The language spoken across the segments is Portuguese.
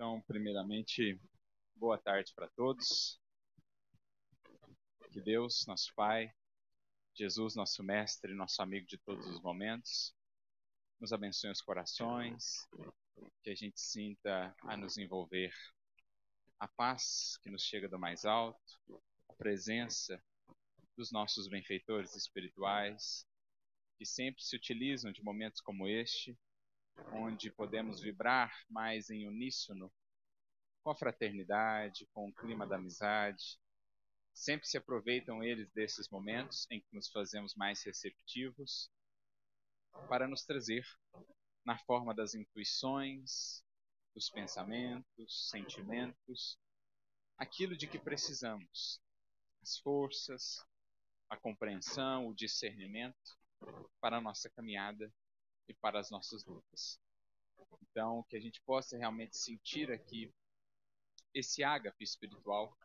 Então, primeiramente, boa tarde para todos. Que Deus, nosso Pai, Jesus, nosso Mestre, nosso amigo de todos os momentos, nos abençoe os corações, que a gente sinta a nos envolver a paz que nos chega do mais alto, a presença dos nossos benfeitores espirituais, que sempre se utilizam de momentos como este onde podemos vibrar mais em uníssono com a fraternidade, com o clima da amizade. Sempre se aproveitam eles desses momentos em que nos fazemos mais receptivos para nos trazer, na forma das intuições, dos pensamentos, sentimentos, aquilo de que precisamos, as forças, a compreensão, o discernimento para a nossa caminhada e para as nossas lutas. Então, que a gente possa realmente sentir aqui esse ágape espiritual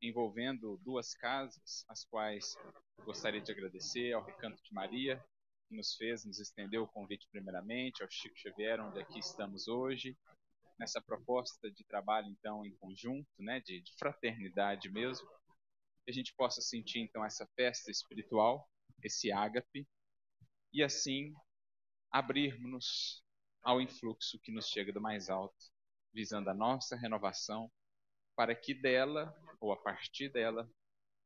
envolvendo duas casas, as quais gostaria de agradecer ao Recanto de Maria, que nos fez, nos estendeu o convite primeiramente, ao Chico Xavier, onde aqui estamos hoje, nessa proposta de trabalho, então, em conjunto, né, de, de fraternidade mesmo, que a gente possa sentir, então, essa festa espiritual, esse ágape, e assim abrirmos-nos ao influxo que nos chega do mais alto, visando a nossa renovação, para que dela, ou a partir dela,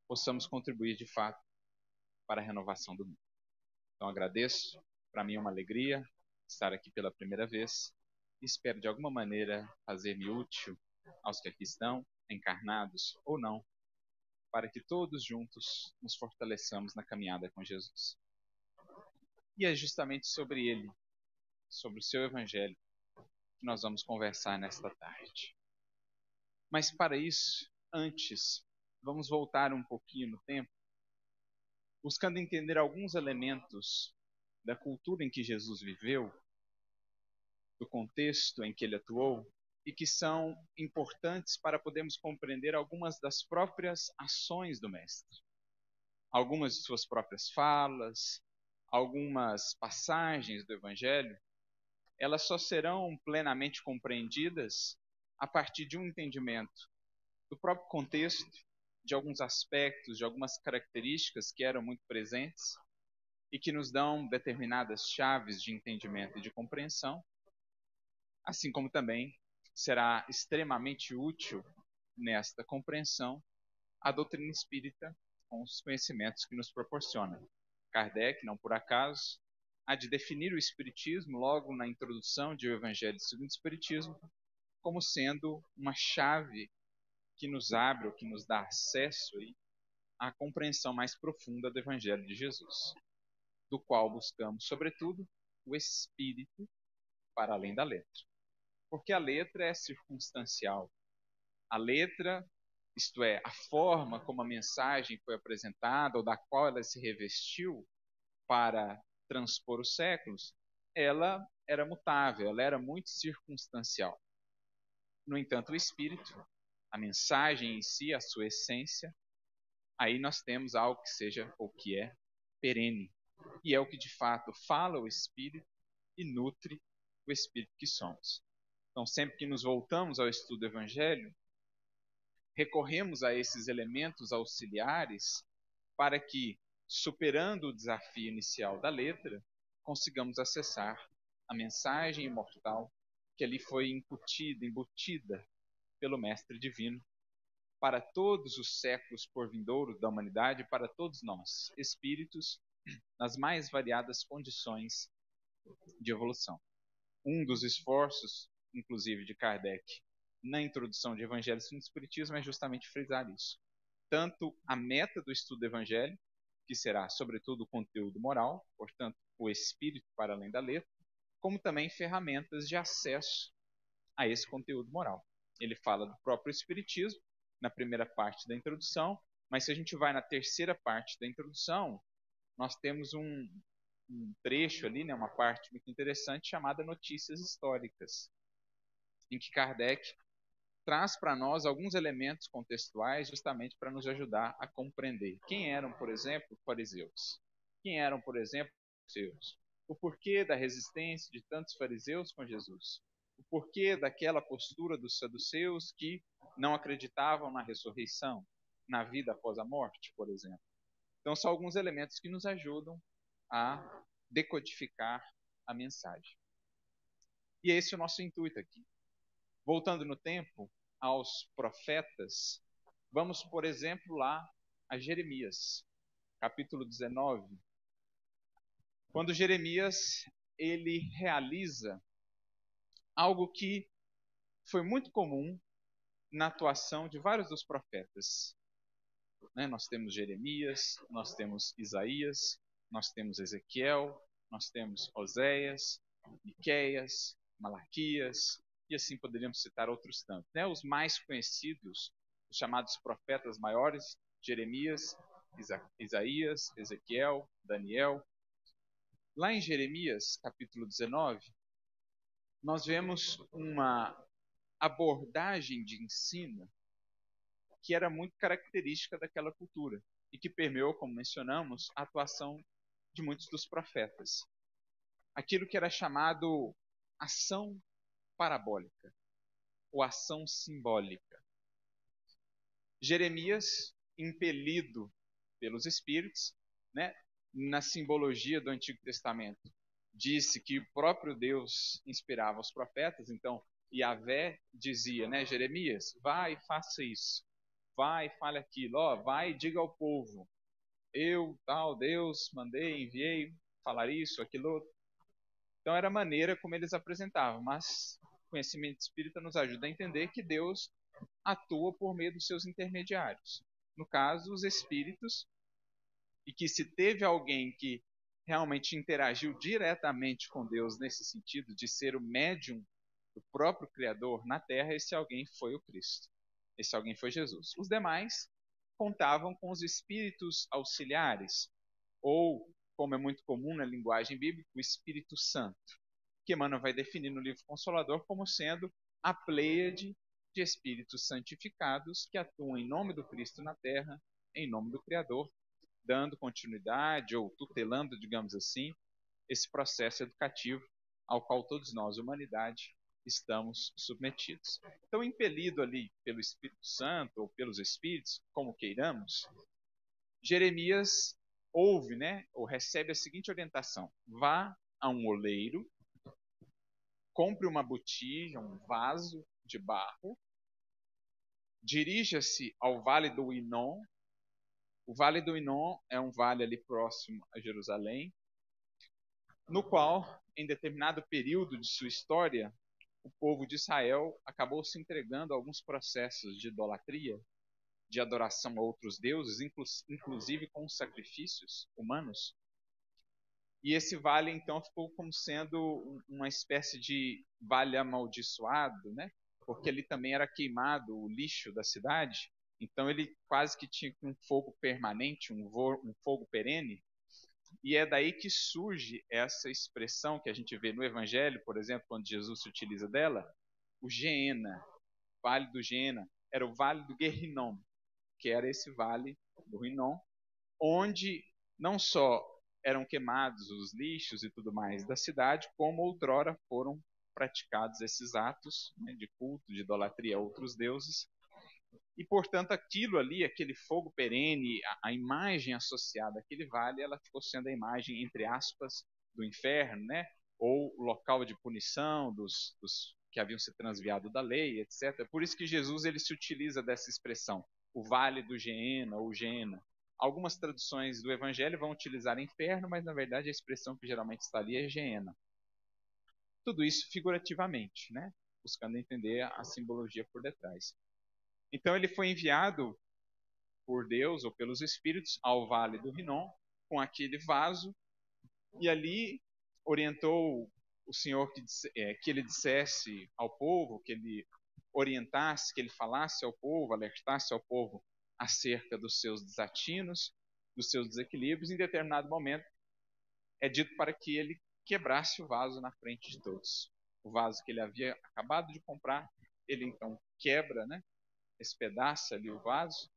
possamos contribuir de fato para a renovação do mundo. Então agradeço, para mim é uma alegria estar aqui pela primeira vez e espero de alguma maneira fazer-me útil aos que aqui estão, encarnados ou não, para que todos juntos nos fortaleçamos na caminhada com Jesus. E é justamente sobre ele, sobre o seu evangelho, que nós vamos conversar nesta tarde. Mas para isso, antes, vamos voltar um pouquinho no tempo, buscando entender alguns elementos da cultura em que Jesus viveu, do contexto em que ele atuou, e que são importantes para podermos compreender algumas das próprias ações do Mestre. Algumas de suas próprias falas, algumas passagens do Evangelho, elas só serão plenamente compreendidas a partir de um entendimento do próprio contexto, de alguns aspectos, de algumas características que eram muito presentes e que nos dão determinadas chaves de entendimento e de compreensão, assim como também será extremamente útil nesta compreensão a doutrina espírita com os conhecimentos que nos proporciona. Kardec, não por acaso, há de definir o Espiritismo logo na introdução de O Evangelho segundo o Espiritismo como sendo uma chave que nos abre ou que nos dá acesso aí à compreensão mais profunda do Evangelho de Jesus, do qual buscamos, sobretudo, o espírito para além da letra. Porque a letra é circunstancial. A letra isto é, a forma como a mensagem foi apresentada ou da qual ela se revestiu para transpor os séculos, ela era mutável, ela era muito circunstancial. No entanto, o espírito, a mensagem em si, a sua essência, aí nós temos algo que seja ou que é perene, e é o que de fato fala o espírito e nutre o espírito que somos. Então, sempre que nos voltamos ao estudo do evangelho, recorremos a esses elementos auxiliares para que, superando o desafio inicial da letra, consigamos acessar a mensagem imortal que ali foi incutida, embutida pelo Mestre Divino para todos os séculos por vindouro da humanidade, para todos nós, espíritos, nas mais variadas condições de evolução. Um dos esforços, inclusive, de Kardec na introdução de Evangelho e Espiritismo é justamente frisar isso. Tanto a meta do estudo do Evangelho, que será, sobretudo, o conteúdo moral, portanto, o espírito para além da letra, como também ferramentas de acesso a esse conteúdo moral. Ele fala do próprio Espiritismo na primeira parte da introdução, mas se a gente vai na terceira parte da introdução, nós temos um, um trecho ali, né, uma parte muito interessante chamada Notícias Históricas, em que Kardec traz para nós alguns elementos contextuais justamente para nos ajudar a compreender quem eram, por exemplo, os fariseus. Quem eram, por exemplo, os? O porquê da resistência de tantos fariseus com Jesus? o porquê daquela postura dos saduceus que não acreditavam na ressurreição, na vida após a morte, por exemplo. Então, são alguns elementos que nos ajudam a decodificar a mensagem. E esse é o nosso intuito aqui. Voltando no tempo aos profetas, vamos, por exemplo, lá a Jeremias, capítulo 19. Quando Jeremias ele realiza algo que foi muito comum na atuação de vários dos profetas. Né? Nós temos Jeremias, nós temos Isaías, nós temos Ezequiel, nós temos Oséias, Miqueias, Malaquias, e assim poderíamos citar outros tantos. Né? Os mais conhecidos, os chamados profetas maiores, Jeremias, Isa Isaías, Ezequiel, Daniel. Lá em Jeremias, capítulo 19, nós vemos uma abordagem de ensino que era muito característica daquela cultura e que permeou, como mencionamos, a atuação de muitos dos profetas. Aquilo que era chamado ação parabólica ou ação simbólica. Jeremias, impelido pelos espíritos, né, na simbologia do Antigo Testamento, disse que o próprio Deus inspirava os profetas, então Yahvé dizia, né, Jeremias, vai e faça isso, vai e fale aquilo, ó, vai e diga ao povo, eu, tal, Deus, mandei, enviei, falar isso, aquilo. Então era a maneira como eles apresentavam, mas conhecimento espírita nos ajuda a entender que Deus atua por meio dos seus intermediários. No caso, os espíritos, e que se teve alguém que realmente interagiu diretamente com Deus nesse sentido de ser o médium do próprio Criador na Terra, esse alguém foi o Cristo. Esse alguém foi Jesus. Os demais contavam com os espíritos auxiliares, ou, como é muito comum na linguagem bíblica, o Espírito Santo, que Emmanuel vai definir no livro Consolador como sendo a pleiade de espíritos santificados que atuam em nome do Cristo na Terra, em nome do Criador, dando continuidade ou tutelando, digamos assim, esse processo educativo ao qual todos nós, humanidade, estamos submetidos. Então, impelido ali pelo Espírito Santo ou pelos Espíritos, como queiramos, Jeremias ouve, né, ou recebe a seguinte orientação: vá a um oleiro, compre uma botija, um vaso de barro, dirija-se ao vale do Inon, o Vale do Inon é um vale ali próximo a Jerusalém, no qual, em determinado período de sua história, o povo de Israel acabou se entregando a alguns processos de idolatria, de adoração a outros deuses, inclusive com sacrifícios humanos. E esse vale então ficou como sendo uma espécie de vale amaldiçoado, né? Porque ali também era queimado o lixo da cidade então ele quase que tinha um fogo permanente, um, um fogo perene. E é daí que surge essa expressão que a gente vê no Evangelho, por exemplo, quando Jesus se utiliza dela, o Geena, Vale do Geena, era o Vale do Guerrinom, que era esse Vale do Rinom, onde não só eram queimados os lixos e tudo mais da cidade, como outrora foram praticados esses atos né, de culto, de idolatria a outros deuses, e, portanto, aquilo ali, aquele fogo perene, a, a, imagem associada àquele vale, ela ficou sendo a imagem, entre aspas, do inferno, né? ou local de punição dos, dos que haviam se transviado da lei, etc. Por isso que Jesus ele se utiliza dessa expressão, o vale do Geena ou Gena. Algumas traduções do Evangelho vão utilizar inferno, mas na verdade a expressão que geralmente está ali é Geena. Tudo isso figurativamente, né? buscando entender a simbologia por detrás. Então ele foi enviado por Deus ou pelos Espíritos ao Vale do Rinom com aquele vaso e ali orientou o Senhor que, é, que ele dissesse ao povo, que ele orientasse, que ele falasse ao povo, alertasse ao povo acerca dos seus desatinos, dos seus desequilíbrios. Em determinado momento, é dito para que ele quebrasse o vaso na frente de todos. O vaso que ele havia acabado de comprar, ele então quebra, né? espedaça ali o vaso,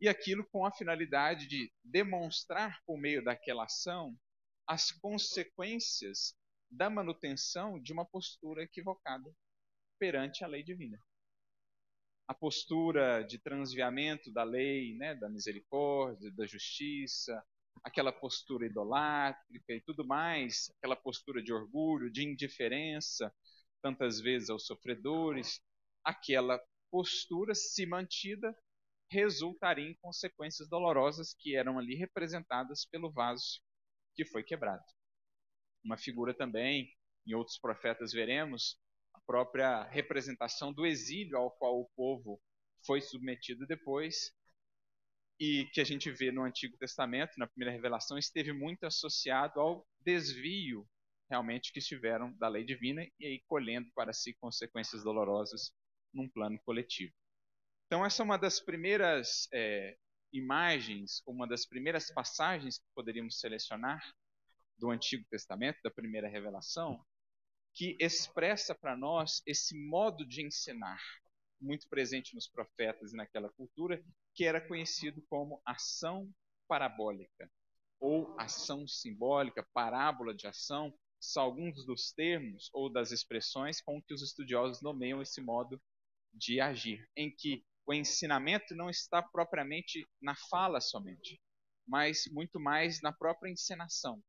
e aquilo com a finalidade de demonstrar por meio daquela ação as consequências da manutenção de uma postura equivocada perante a lei divina. A postura de transviamento da lei, né, da misericórdia, da justiça, aquela postura idolátrica e tudo mais, aquela postura de orgulho, de indiferença, tantas vezes aos sofredores, aquela postura, se mantida, resultaria em consequências dolorosas que eram ali representadas pelo vaso que foi quebrado. Uma figura também, em outros profetas veremos, própria representação do exílio ao qual o povo foi submetido depois, e que a gente vê no Antigo Testamento, na primeira revelação, esteve muito associado ao desvio realmente que estiveram da lei divina e aí colhendo para si consequências dolorosas num plano coletivo. Então, essa é uma das primeiras é, imagens, uma das primeiras passagens que poderíamos selecionar do Antigo Testamento, da primeira revelação, que expressa para nós esse modo de ensinar, muito presente nos profetas e naquela cultura, que era conhecido como ação parabólica, ou ação simbólica, parábola de ação, são alguns dos termos ou das expressões com que os estudiosos nomeiam esse modo de agir, em que o ensinamento não está propriamente na fala somente, mas muito mais na própria encenação,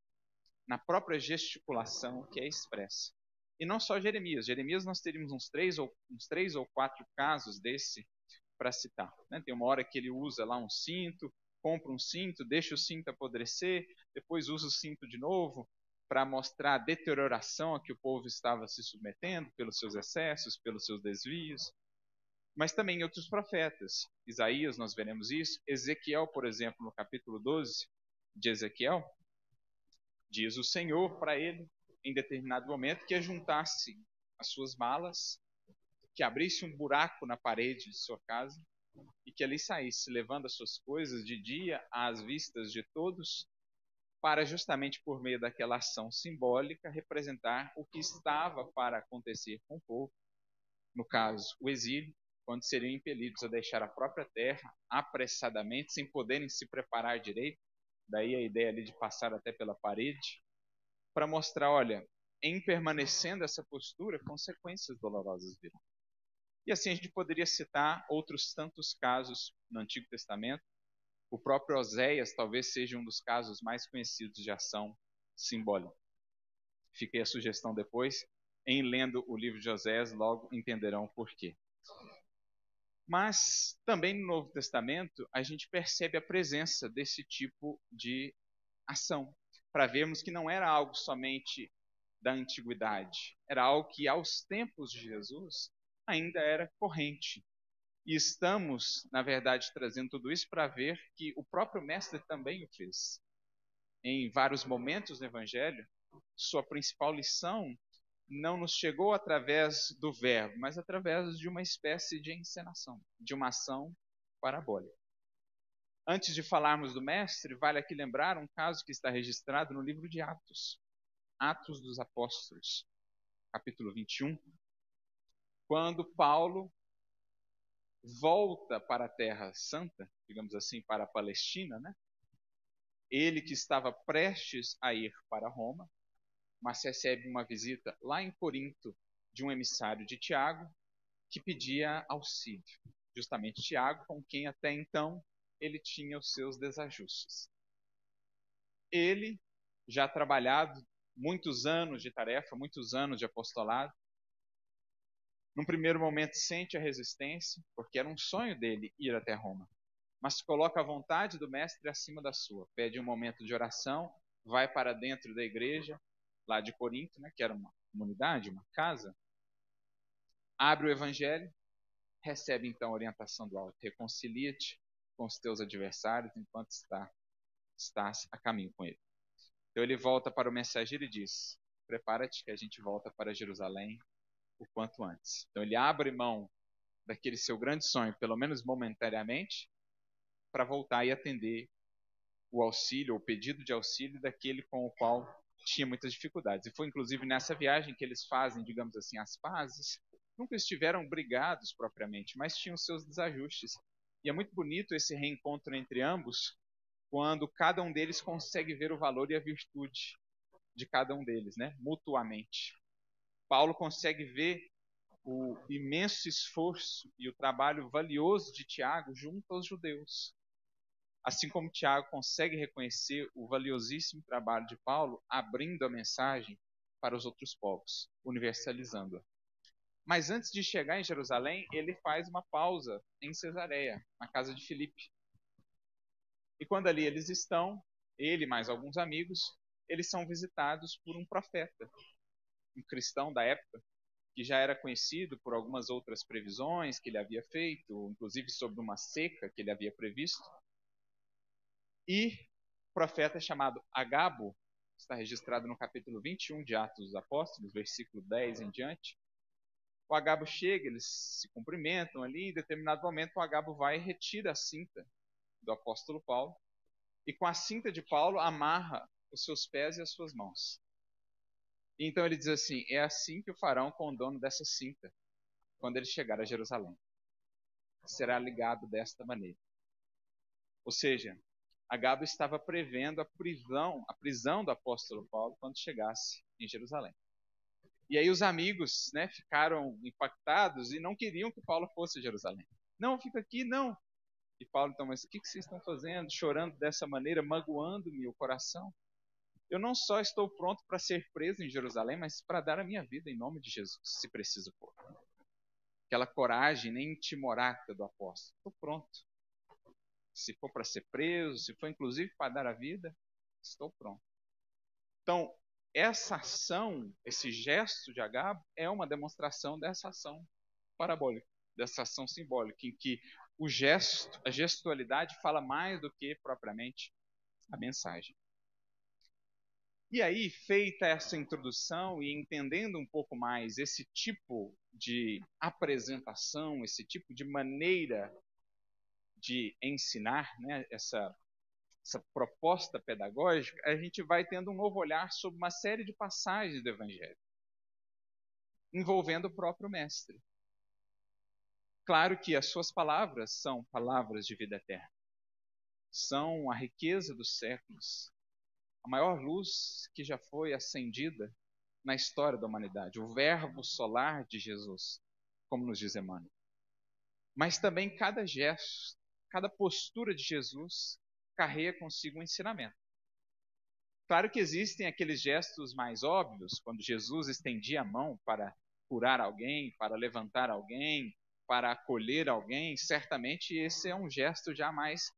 na própria gesticulação que é expressa. E não só Jeremias. Jeremias nós teríamos uns três ou, uns três ou quatro casos desse para citar. Né? Tem uma hora que ele usa lá um cinto, compra um cinto, deixa o cinto apodrecer, depois usa o cinto de novo para mostrar a deterioração a que o povo estava se submetendo pelos seus excessos, pelos seus desvios. Mas também outros profetas. Isaías, nós veremos isso. Ezequiel, por exemplo, no capítulo 12 de Ezequiel, diz o Senhor para ele, em determinado momento, que ajuntasse as suas malas, que abrisse um buraco na parede de sua casa e que ali saísse, levando as suas coisas de dia às vistas de todos, para justamente por meio daquela ação simbólica representar o que estava para acontecer com o povo, no caso, o exílio, quando seriam impelidos a deixar a própria terra apressadamente, sem poderem se preparar direito, daí a ideia ali de passar até pela parede, para mostrar, olha, em permanecendo essa postura, consequências dolorosas virão. E assim a gente poderia citar outros tantos casos no Antigo Testamento. O próprio Oséias talvez seja um dos casos mais conhecidos de ação simbólica. Fiquei a sugestão depois. Em lendo o livro de Oséias, logo entenderão por quê. Mas também no Novo Testamento a gente percebe a presença desse tipo de ação, para vermos que não era algo somente da antiguidade, era algo que aos tempos de Jesus ainda era corrente. E estamos, na verdade, trazendo tudo isso para ver que o próprio Mestre também o fez. Em vários momentos do Evangelho, sua principal lição não nos chegou através do verbo, mas através de uma espécie de encenação, de uma ação parabólica. Antes de falarmos do Mestre, vale aqui lembrar um caso que está registrado no livro de Atos, Atos dos Apóstolos, capítulo 21, quando Paulo volta para a Terra Santa, digamos assim, para a Palestina, né? Ele que estava prestes a ir para Roma, mas recebe uma visita lá em Corinto de um emissário de Tiago que pedia auxílio. Justamente Tiago, com quem até então ele tinha os seus desajustes. Ele, já trabalhado muitos anos de tarefa, muitos anos de apostolado, num primeiro momento sente a resistência, porque era um sonho dele ir até Roma. Mas coloca a vontade do mestre acima da sua. Pede um momento de oração, vai para dentro da igreja, lá de Corinto, né, que era uma comunidade, uma casa. Abre o evangelho, recebe então a orientação do alto. Reconcilia-te com os teus adversários enquanto está, estás a caminho com ele. Então ele volta para o mensageiro e diz: Prepara-te que a gente volta para Jerusalém o quanto antes. Então ele abre mão daquele seu grande sonho, pelo menos momentaneamente, para voltar e atender o auxílio, o pedido de auxílio daquele com o qual tinha muitas dificuldades. E foi inclusive nessa viagem que eles fazem, digamos assim, as pazes. Nunca estiveram brigados propriamente, mas tinham seus desajustes. E é muito bonito esse reencontro entre ambos, quando cada um deles consegue ver o valor e a virtude de cada um deles, né? mutuamente. Paulo consegue ver o imenso esforço e o trabalho valioso de Tiago junto aos judeus. Assim como Tiago consegue reconhecer o valiosíssimo trabalho de Paulo abrindo a mensagem para os outros povos, universalizando-a. Mas antes de chegar em Jerusalém, ele faz uma pausa em Cesareia, na casa de Filipe. E quando ali eles estão, ele mais alguns amigos, eles são visitados por um profeta, um cristão da época, que já era conhecido por algumas outras previsões que ele havia feito, inclusive sobre uma seca que ele havia previsto. E o profeta chamado Agabo, está registrado no capítulo 21 de Atos dos Apóstolos, versículo 10 em diante. O Agabo chega, eles se cumprimentam ali, em determinado momento o Agabo vai e retira a cinta do apóstolo Paulo, e com a cinta de Paulo amarra os seus pés e as suas mãos. Então ele diz assim: é assim que o farão com o dono dessa cinta, quando ele chegar a Jerusalém. Será ligado desta maneira. Ou seja, Agabo estava prevendo a prisão, a prisão do apóstolo Paulo quando chegasse em Jerusalém. E aí os amigos, né, ficaram impactados e não queriam que Paulo fosse a Jerusalém. Não, fica aqui, não. E Paulo, então, mas o que vocês estão fazendo? Chorando dessa maneira, magoando-me o coração. Eu não só estou pronto para ser preso em Jerusalém, mas para dar a minha vida em nome de Jesus, se preciso for. Aquela coragem nem timorata do apóstolo. Estou pronto. Se for para ser preso, se for inclusive para dar a vida, estou pronto. Então, essa ação, esse gesto de Agabo, é uma demonstração dessa ação parabólica, dessa ação simbólica, em que o gesto, a gestualidade fala mais do que propriamente a mensagem. E aí, feita essa introdução e entendendo um pouco mais esse tipo de apresentação, esse tipo de maneira de ensinar, né, essa, essa proposta pedagógica, a gente vai tendo um novo olhar sobre uma série de passagens do Evangelho, envolvendo o próprio Mestre. Claro que as suas palavras são palavras de vida eterna, são a riqueza dos séculos, a maior luz que já foi acendida na história da humanidade, o verbo solar de Jesus, como nos diz Emmanuel. Mas também cada gesto, cada postura de Jesus carrega consigo um ensinamento. Claro que existem aqueles gestos mais óbvios, quando Jesus estendia a mão para curar alguém, para levantar alguém, para acolher alguém, certamente esse é um gesto já mais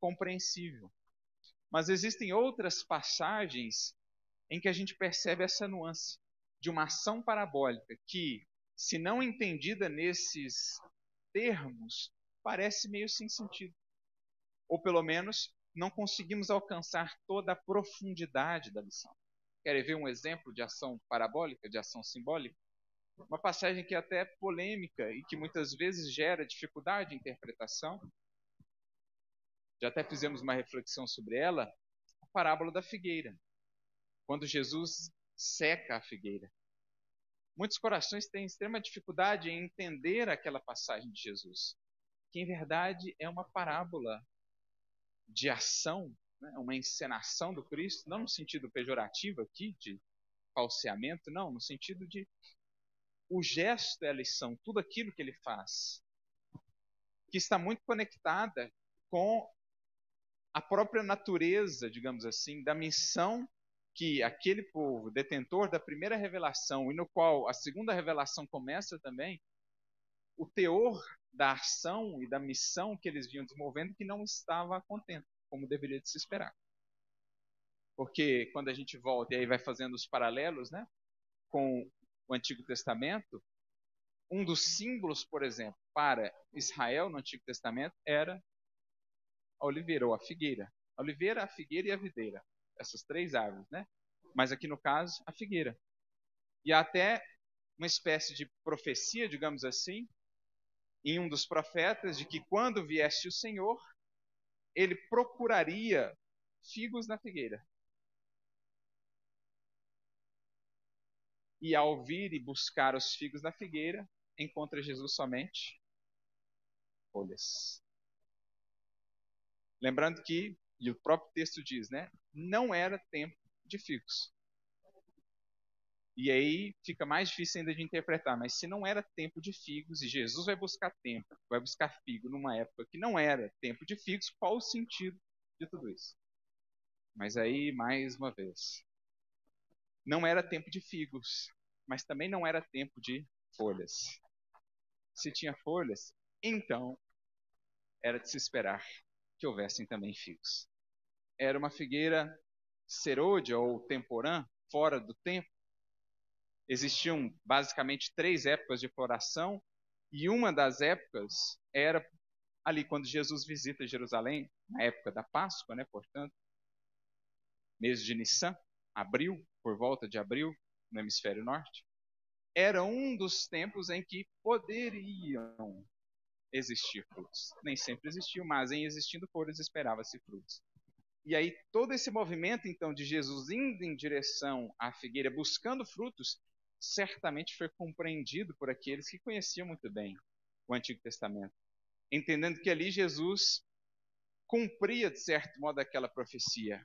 compreensível. Mas existem outras passagens em que a gente percebe essa nuance de uma ação parabólica que, se não entendida nesses termos, parece meio sem sentido. Ou pelo menos não conseguimos alcançar toda a profundidade da lição. Querem ver um exemplo de ação parabólica, de ação simbólica? Uma passagem que é até polêmica e que muitas vezes gera dificuldade de interpretação, já até fizemos uma reflexão sobre ela, a parábola da figueira. Quando Jesus seca a figueira. Muitos corações têm extrema dificuldade em entender aquela passagem de Jesus, que em verdade é uma parábola de ação, né? uma encenação do Cristo, não no sentido pejorativo aqui, de falseamento, não, no sentido de o gesto é a lição, tudo aquilo que ele faz, que está muito conectada com a própria natureza, digamos assim, da missão que aquele povo, detentor da primeira revelação, e no qual a segunda revelação começa também, o teor da ação e da missão que eles vinham desenvolvendo que não estava contente, como deveria de se esperar. Porque quando a gente volta e aí vai fazendo os paralelos, né, com o Antigo Testamento, um dos símbolos, por exemplo, para Israel no Antigo Testamento era a oliveira ou a figueira. A oliveira, a figueira e a videira. Essas três árvores, né? Mas aqui no caso, a figueira. E há até uma espécie de profecia, digamos assim, em um dos profetas, de que quando viesse o Senhor, ele procuraria figos na figueira. E ao vir e buscar os figos na figueira, encontra Jesus somente folhas. Lembrando que, e o próprio texto diz, né, não era tempo de figos. E aí fica mais difícil ainda de interpretar. Mas se não era tempo de figos e Jesus vai buscar tempo, vai buscar figo numa época que não era tempo de figos, qual o sentido de tudo isso? Mas aí, mais uma vez, não era tempo de figos, mas também não era tempo de folhas. Se tinha folhas, então era de se esperar que houvessem também figos. Era uma figueira serôdia ou temporã, fora do tempo. Existiam basicamente três épocas de floração, e uma das épocas era ali quando Jesus visita Jerusalém, na época da Páscoa, né, portanto, mês de Nissan, abril, por volta de abril, no hemisfério norte, era um dos tempos em que poderiam existir frutos. Nem sempre existiu, mas em existindo folhas esperava-se frutos. E aí todo esse movimento então de Jesus indo em direção à figueira buscando frutos, certamente foi compreendido por aqueles que conheciam muito bem o Antigo Testamento, entendendo que ali Jesus cumpria de certo modo aquela profecia.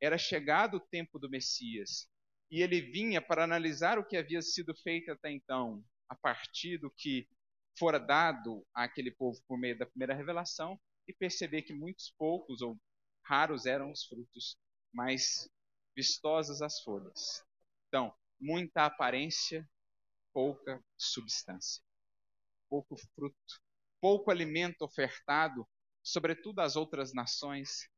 Era chegado o tempo do Messias, e ele vinha para analisar o que havia sido feito até então, a partir do que fora dado àquele povo por meio da primeira revelação e perceber que muitos poucos ou raros eram os frutos, mas vistosas as folhas. Então, muita aparência, pouca substância. Pouco fruto, pouco alimento ofertado, sobretudo às outras nações,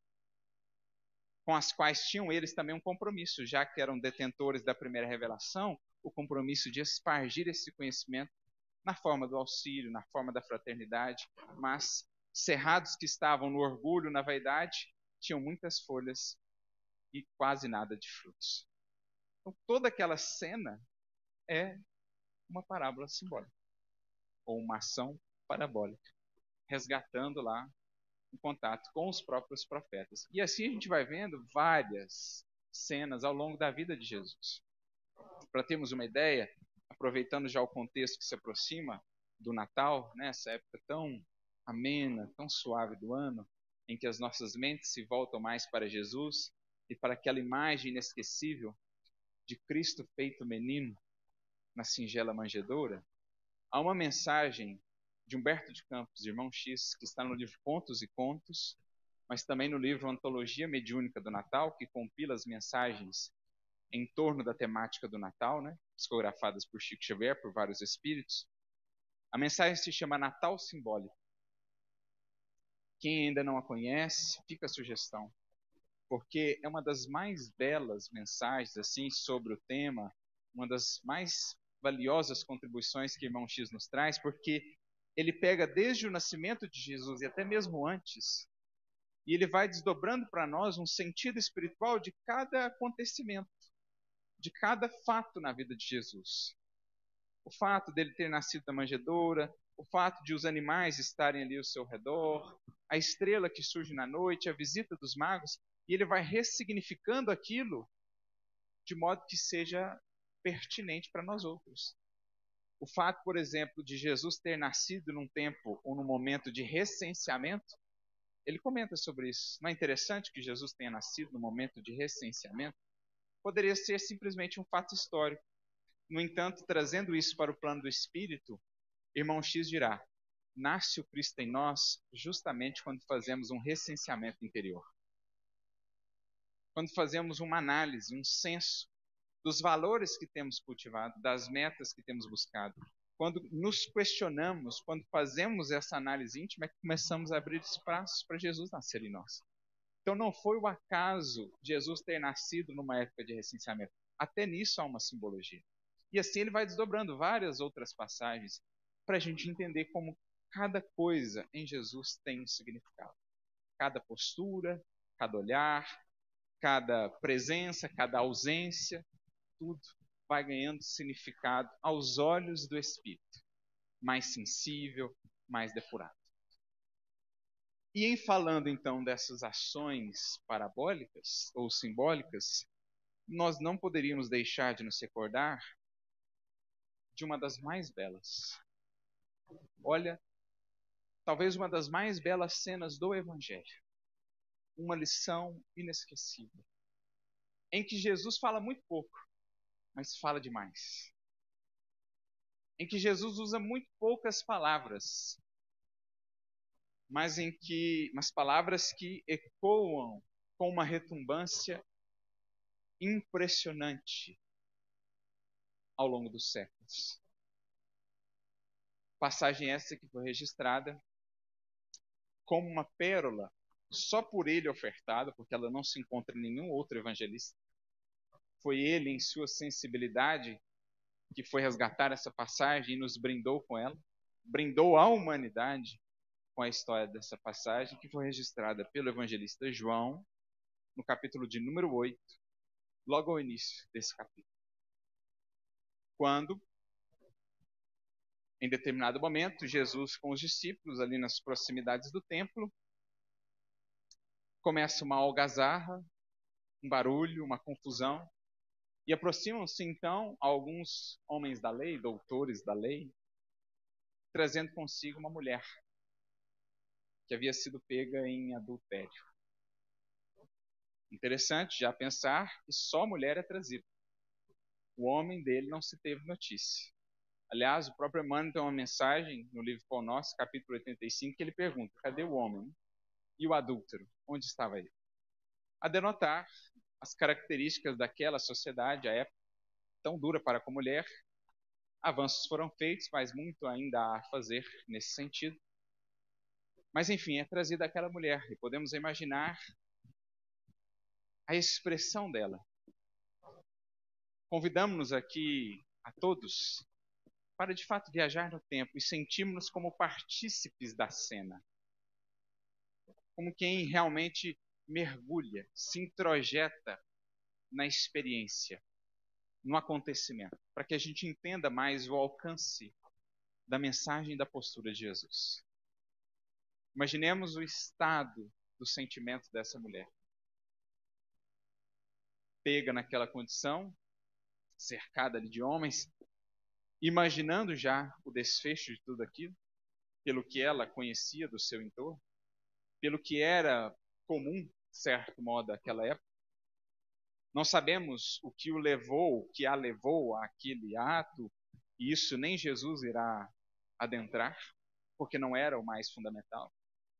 com as quais tinham eles também um compromisso, já que eram detentores da primeira revelação, o compromisso de espargir esse conhecimento na forma do auxílio, na forma da fraternidade, mas cerrados que estavam no orgulho, na vaidade, tinham muitas folhas e quase nada de frutos. Então, toda aquela cena é uma parábola simbólica, ou uma ação parabólica, resgatando lá o contato com os próprios profetas. E assim a gente vai vendo várias cenas ao longo da vida de Jesus. Para termos uma ideia, aproveitando já o contexto que se aproxima do Natal, né, essa época tão amena, tão suave do ano, em que as nossas mentes se voltam mais para Jesus e para aquela imagem inesquecível de Cristo feito menino na singela manjedoura, há uma mensagem de Humberto de Campos, irmão X, que está no livro Contos e Contos, mas também no livro Antologia Mediúnica do Natal, que compila as mensagens em torno da temática do Natal, né, psicografadas por Chico Xavier, por vários espíritos. A mensagem se chama Natal Simbólico. Quem ainda não a conhece, fica a sugestão, porque é uma das mais belas mensagens assim sobre o tema, uma das mais valiosas contribuições que irmão X nos traz, porque ele pega desde o nascimento de Jesus e até mesmo antes, e ele vai desdobrando para nós um sentido espiritual de cada acontecimento de cada fato na vida de Jesus. O fato dele ter nascido da manjedoura, o fato de os animais estarem ali ao seu redor, a estrela que surge na noite, a visita dos magos, e ele vai ressignificando aquilo de modo que seja pertinente para nós outros. O fato, por exemplo, de Jesus ter nascido num tempo ou num momento de recenseamento, ele comenta sobre isso. Não é interessante que Jesus tenha nascido no momento de recenseamento? poderia ser simplesmente um fato histórico. No entanto, trazendo isso para o plano do espírito, irmão X dirá: nasce o Cristo em nós justamente quando fazemos um recenseamento interior. Quando fazemos uma análise, um censo dos valores que temos cultivado, das metas que temos buscado. Quando nos questionamos, quando fazemos essa análise íntima, é que começamos a abrir espaços para Jesus nascer em nós. Então não foi o acaso Jesus ter nascido numa época de recenseamento. Até nisso há uma simbologia. E assim ele vai desdobrando várias outras passagens para a gente entender como cada coisa em Jesus tem um significado. Cada postura, cada olhar, cada presença, cada ausência, tudo vai ganhando significado aos olhos do Espírito, mais sensível, mais depurado. E em falando então dessas ações parabólicas ou simbólicas, nós não poderíamos deixar de nos recordar de uma das mais belas. Olha, talvez uma das mais belas cenas do Evangelho. Uma lição inesquecível. Em que Jesus fala muito pouco, mas fala demais. Em que Jesus usa muito poucas palavras, mas em que mas palavras que ecoam com uma retumbância impressionante ao longo dos séculos. Passagem essa que foi registrada como uma pérola só por ele ofertada, porque ela não se encontra em nenhum outro evangelista. Foi ele, em sua sensibilidade, que foi resgatar essa passagem e nos brindou com ela, brindou a humanidade com a história dessa passagem, que foi registrada pelo evangelista João, no capítulo de número 8, logo ao início desse capítulo. Quando, em determinado momento, Jesus com os discípulos, ali nas proximidades do templo, começa uma algazarra, um barulho, uma confusão, e aproximam-se então alguns homens da lei, doutores da lei, trazendo consigo uma mulher que havia sido pega em adultério. Interessante já pensar que só mulher é trazida. O homem dele não se teve notícia. Aliás, o próprio Emmanuel tem uma mensagem no livro Pão Nosso, capítulo 85, que ele pergunta: cadê o homem? E o adúltero? Onde estava ele? A denotar as características daquela sociedade, a época tão dura para a mulher. Avanços foram feitos, mas muito ainda há a fazer nesse sentido. Mas enfim, é trazida aquela mulher e podemos imaginar a expressão dela. Convidamos-nos aqui a todos para de fato viajar no tempo e sentirmos-nos como partícipes da cena. Como quem realmente mergulha, se introjeta na experiência, no acontecimento, para que a gente entenda mais o alcance da mensagem da postura de Jesus. Imaginemos o estado do sentimento dessa mulher pega naquela condição, cercada de homens, imaginando já o desfecho de tudo aquilo, pelo que ela conhecia do seu entorno, pelo que era comum, de certo modo, naquela época. Não sabemos o que o levou, o que a levou àquele ato, e isso nem Jesus irá adentrar, porque não era o mais fundamental.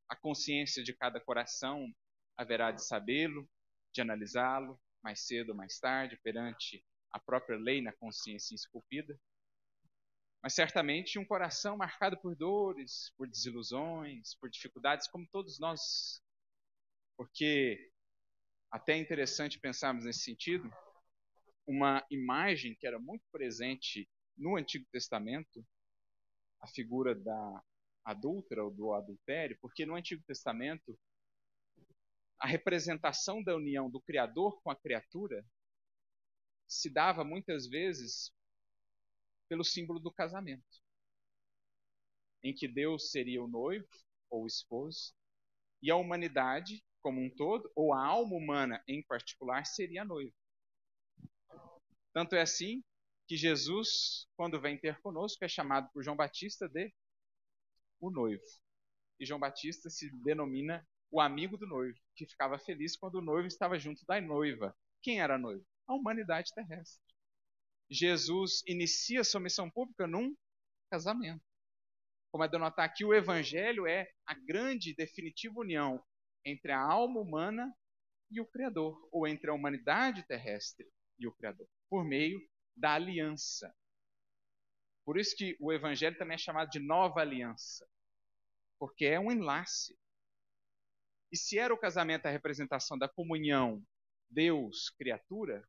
A consciência de cada coração haverá de sabê-lo, de analisá-lo, mais cedo ou mais tarde, perante a própria lei na consciência esculpida. Mas certamente um coração marcado por dores, por desilusões, por dificuldades, como todos nós. Porque até é interessante pensarmos nesse sentido, uma imagem que era muito presente no Antigo Testamento, a figura da adúltera ou do adultério, porque no Antigo Testamento a representação da união do Criador com a criatura se dava muitas vezes pelo símbolo do casamento, em que Deus seria o noivo ou o esposo e a humanidade como um todo, ou a alma humana em particular, seria a noiva. Tanto é assim que Jesus, quando vem ter conosco, é chamado por João Batista de o noivo. E João Batista se denomina o amigo do noivo, que ficava feliz quando o noivo estava junto da noiva. Quem era a noiva? A humanidade terrestre. Jesus inicia sua missão pública num casamento. Como é de notar aqui, o evangelho é a grande e definitiva união entre a alma humana e o Criador, ou entre a humanidade terrestre e o Criador, por meio da aliança. Por isso que o evangelho também é chamado de nova aliança, porque é um enlace e se era o casamento a representação da comunhão Deus-criatura,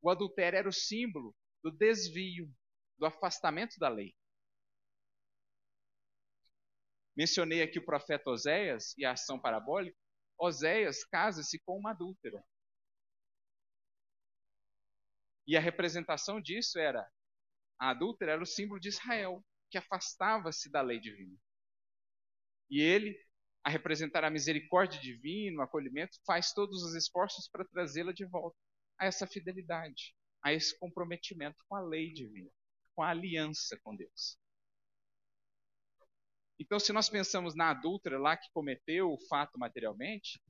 o adultério era o símbolo do desvio, do afastamento da lei. Mencionei aqui o profeta Oséias e a ação parabólica. Oséias casa-se com uma adúltera. E a representação disso era a adúltera era o símbolo de Israel, que afastava-se da lei divina. E ele a representar a misericórdia divina, o acolhimento, faz todos os esforços para trazê-la de volta a essa fidelidade, a esse comprometimento com a lei divina, com a aliança com Deus. Então, se nós pensamos na adúltera lá que cometeu o fato materialmente,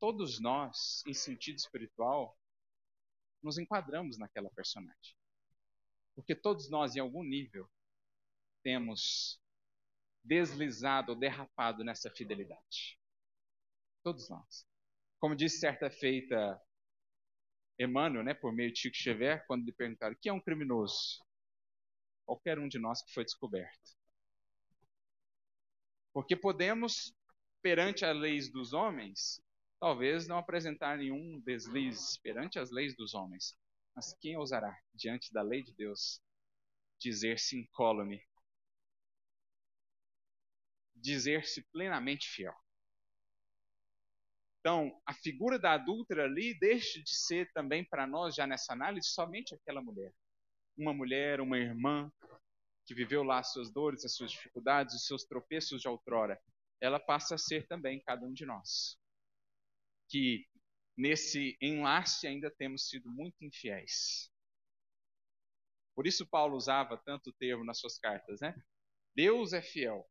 todos nós, em sentido espiritual, nos enquadramos naquela personagem. Porque todos nós, em algum nível, temos deslizado ou derrapado nessa fidelidade. Todos nós. Como disse certa feita Emmanuel, né, por meio de Chico Xavier, quando lhe perguntaram o que é um criminoso, qualquer um de nós que foi descoberto. Porque podemos, perante as leis dos homens, talvez não apresentar nenhum deslize perante as leis dos homens. Mas quem ousará, diante da lei de Deus, dizer-se incólume? Dizer-se plenamente fiel? Então, a figura da adúltera ali deixa de ser também para nós, já nessa análise, somente aquela mulher. Uma mulher, uma irmã, que viveu lá as suas dores, as suas dificuldades, os seus tropeços de outrora. Ela passa a ser também cada um de nós. Que nesse enlace ainda temos sido muito infiéis. Por isso Paulo usava tanto o termo nas suas cartas, né? Deus é fiel.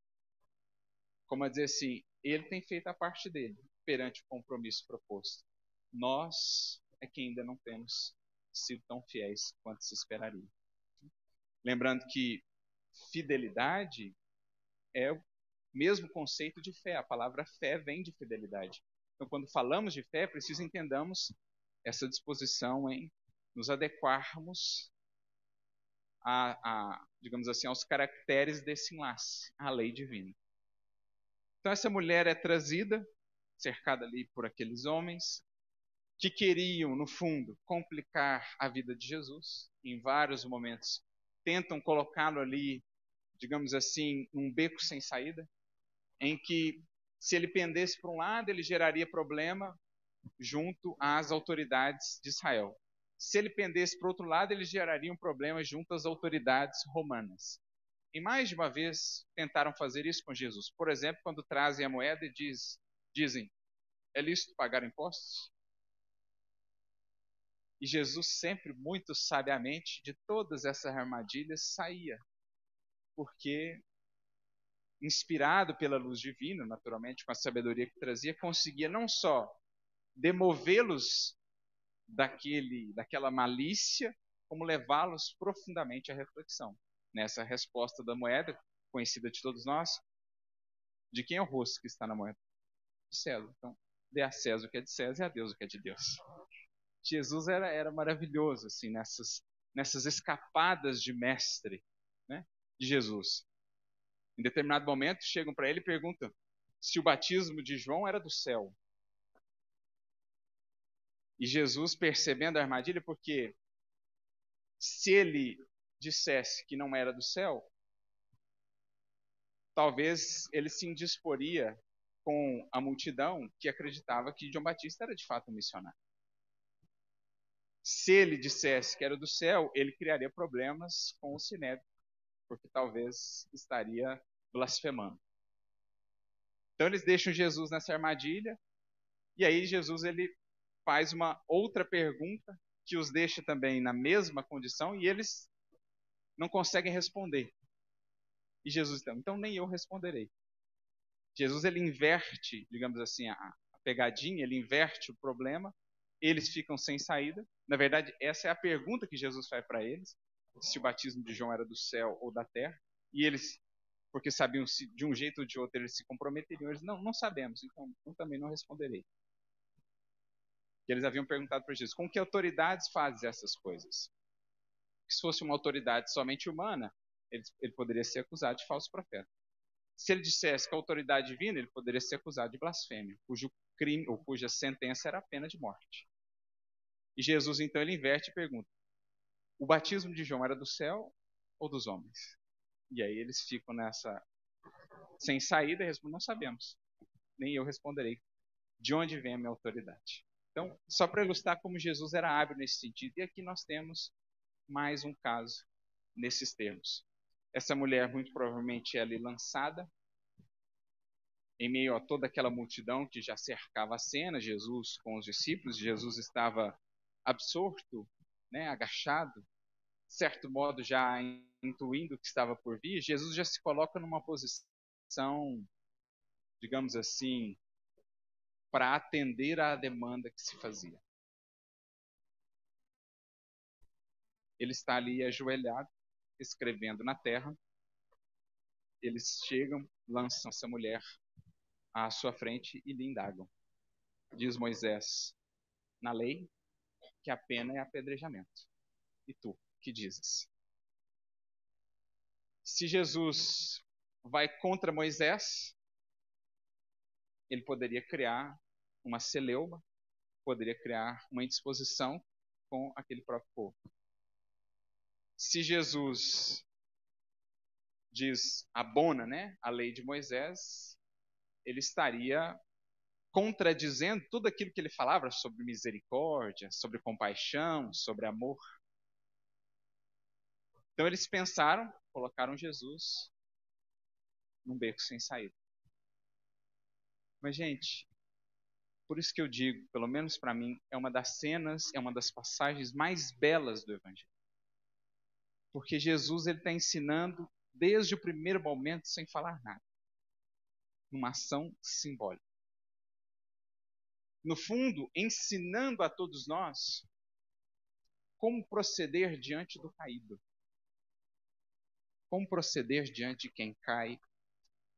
Como a dizer assim, ele tem feito a parte dele perante o compromisso proposto. Nós é que ainda não temos sido tão fiéis quanto se esperaria. Lembrando que fidelidade é o mesmo conceito de fé. A palavra fé vem de fidelidade. Então, quando falamos de fé, é preciso entendamos essa disposição em nos adequarmos a, a, digamos assim, aos caracteres desse enlace, à lei divina. Então, essa mulher é trazida cercada ali por aqueles homens que queriam, no fundo, complicar a vida de Jesus. Em vários momentos, tentam colocá-lo ali, digamos assim, num beco sem saída, em que se ele pendesse para um lado, ele geraria problema junto às autoridades de Israel. Se ele pendesse para outro lado, ele geraria um problema junto às autoridades romanas. E mais de uma vez tentaram fazer isso com Jesus. Por exemplo, quando trazem a moeda e diz, dizem: é lícito pagar impostos? E Jesus sempre, muito sabiamente, de todas essas armadilhas, saía. Porque, inspirado pela luz divina, naturalmente, com a sabedoria que trazia, conseguia não só demovê-los daquele, daquela malícia, como levá-los profundamente à reflexão. Nessa resposta da moeda, conhecida de todos nós, de quem é o rosto que está na moeda? De César. Então, dê a César o que é de César e a Deus o que é de Deus. Jesus era, era maravilhoso assim nessas, nessas escapadas de mestre né, de Jesus. Em determinado momento, chegam para ele e perguntam se o batismo de João era do céu. E Jesus, percebendo a armadilha, porque se ele dissesse que não era do céu, talvez ele se indisporia com a multidão que acreditava que João Batista era de fato um missionário. Se ele dissesse que era do céu, ele criaria problemas com o Sinédrio, porque talvez estaria blasfemando. Então eles deixam Jesus nessa armadilha, e aí Jesus ele faz uma outra pergunta que os deixa também na mesma condição e eles não conseguem responder. E Jesus então, então nem eu responderei. Jesus ele inverte, digamos assim, a, pegadinha, ele inverte o problema, eles ficam sem saída. Na verdade, essa é a pergunta que Jesus faz para eles, se o batismo de João era do céu ou da terra, e eles, porque sabiam se de um jeito ou de outro eles se comprometeriam, eles não, não sabemos, então eu também não responderei. E eles haviam perguntado para Jesus, com que autoridades fazes essas coisas? Se fosse uma autoridade somente humana, ele, ele poderia ser acusado de falso profeta. Se ele dissesse que a autoridade divina, ele poderia ser acusado de blasfêmia, cujo crime ou cuja sentença era a pena de morte. E Jesus então ele inverte e pergunta: o batismo de João era do céu ou dos homens? E aí eles ficam nessa sem saída e respondem: não sabemos. Nem eu responderei. De onde vem a minha autoridade? Então, só para ilustrar como Jesus era hábil nesse sentido. E aqui nós temos mais um caso nesses termos. Essa mulher, muito provavelmente, é ali lançada em meio a toda aquela multidão que já cercava a cena, Jesus com os discípulos, Jesus estava absorto, né, agachado, de certo modo já intuindo o que estava por vir, Jesus já se coloca numa posição, digamos assim, para atender à demanda que se fazia. Ele está ali ajoelhado, escrevendo na terra, eles chegam, lançam essa mulher à sua frente e lhe indagam. Diz Moisés na lei que a pena é apedrejamento. E tu, que dizes? Se Jesus vai contra Moisés, ele poderia criar uma celeuma, poderia criar uma indisposição com aquele próprio povo. Se Jesus diz abona, né, a lei de Moisés, ele estaria contradizendo tudo aquilo que ele falava sobre misericórdia, sobre compaixão, sobre amor. Então eles pensaram, colocaram Jesus num beco sem saída. Mas, gente, por isso que eu digo, pelo menos para mim, é uma das cenas, é uma das passagens mais belas do Evangelho. Porque Jesus ele está ensinando desde o primeiro momento sem falar nada, numa ação simbólica. No fundo, ensinando a todos nós como proceder diante do caído, como proceder diante de quem cai,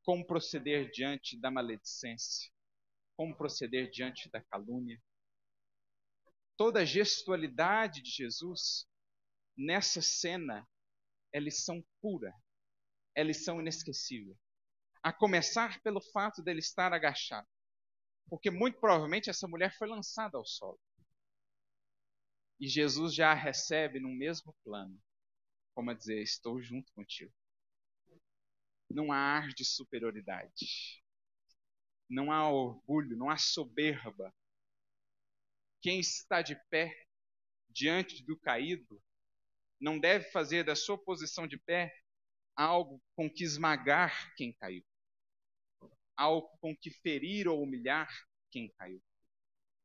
como proceder diante da maledicência, como proceder diante da calúnia. Toda a gestualidade de Jesus nessa cena é lição pura, é lição inesquecível. A começar pelo fato dele estar agachado, porque muito provavelmente essa mulher foi lançada ao solo. E Jesus já a recebe no mesmo plano, como a dizer: Estou junto contigo não há ar de superioridade, não há orgulho, não há soberba. Quem está de pé diante do caído não deve fazer da sua posição de pé algo com que esmagar quem caiu, algo com que ferir ou humilhar quem caiu.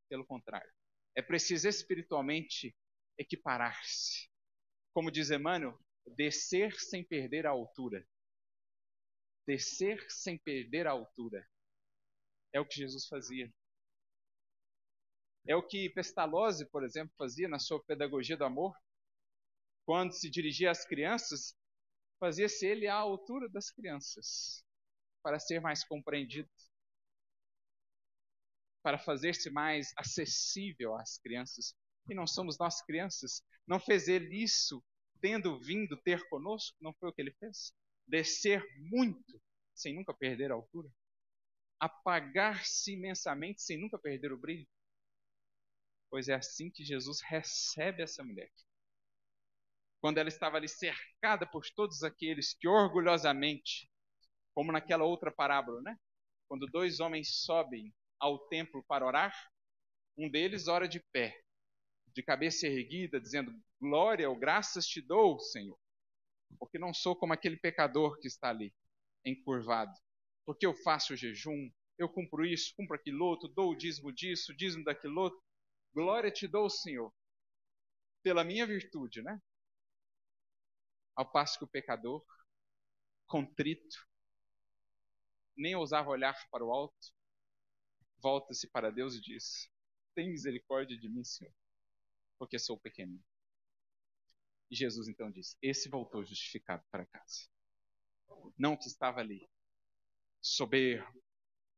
Pelo contrário, é preciso espiritualmente equiparar-se. Como diz Emmanuel, descer sem perder a altura descer sem perder a altura. É o que Jesus fazia. É o que Pestalozzi, por exemplo, fazia na sua pedagogia do amor. Quando se dirigia às crianças, fazia-se ele à altura das crianças, para ser mais compreendido, para fazer-se mais acessível às crianças. E não somos nós crianças. Não fez ele isso tendo vindo ter conosco? Não foi o que ele fez? descer muito sem nunca perder a altura, apagar-se imensamente sem nunca perder o brilho. Pois é assim que Jesus recebe essa mulher. Quando ela estava ali cercada por todos aqueles que orgulhosamente, como naquela outra parábola, né? Quando dois homens sobem ao templo para orar, um deles ora de pé, de cabeça erguida, dizendo: Glória ou graças te dou, Senhor porque não sou como aquele pecador que está ali, encurvado. Porque eu faço o jejum, eu cumpro isso, cumpro aquilo outro, dou o dízimo disso, dízimo daquilo outro. Glória te dou, Senhor, pela minha virtude, né? Ao passo que o pecador, contrito, nem ousava olhar para o alto, volta-se para Deus e diz: Tem misericórdia de mim, Senhor, porque sou pequeno. E Jesus então disse: Esse voltou justificado para casa. Não que estava ali, soberbo,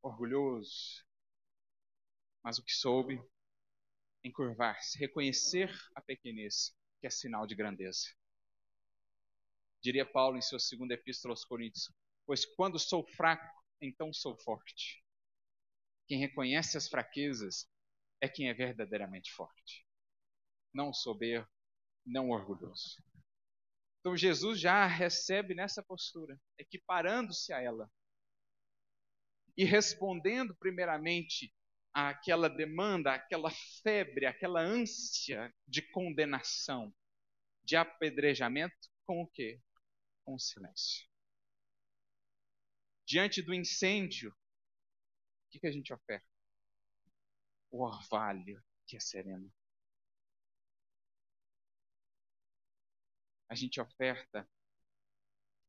orgulhoso, mas o que soube encurvar-se, reconhecer a pequenez, que é sinal de grandeza. Diria Paulo em sua segunda epístola aos Coríntios: Pois quando sou fraco, então sou forte. Quem reconhece as fraquezas é quem é verdadeiramente forte. Não soberbo, não orgulhoso. Então Jesus já recebe nessa postura, equiparando-se a ela e respondendo primeiramente àquela demanda, àquela febre, àquela ânsia de condenação, de apedrejamento, com o quê? Com o silêncio. Diante do incêndio, o que, que a gente oferta? O orvalho que é sereno. a gente oferta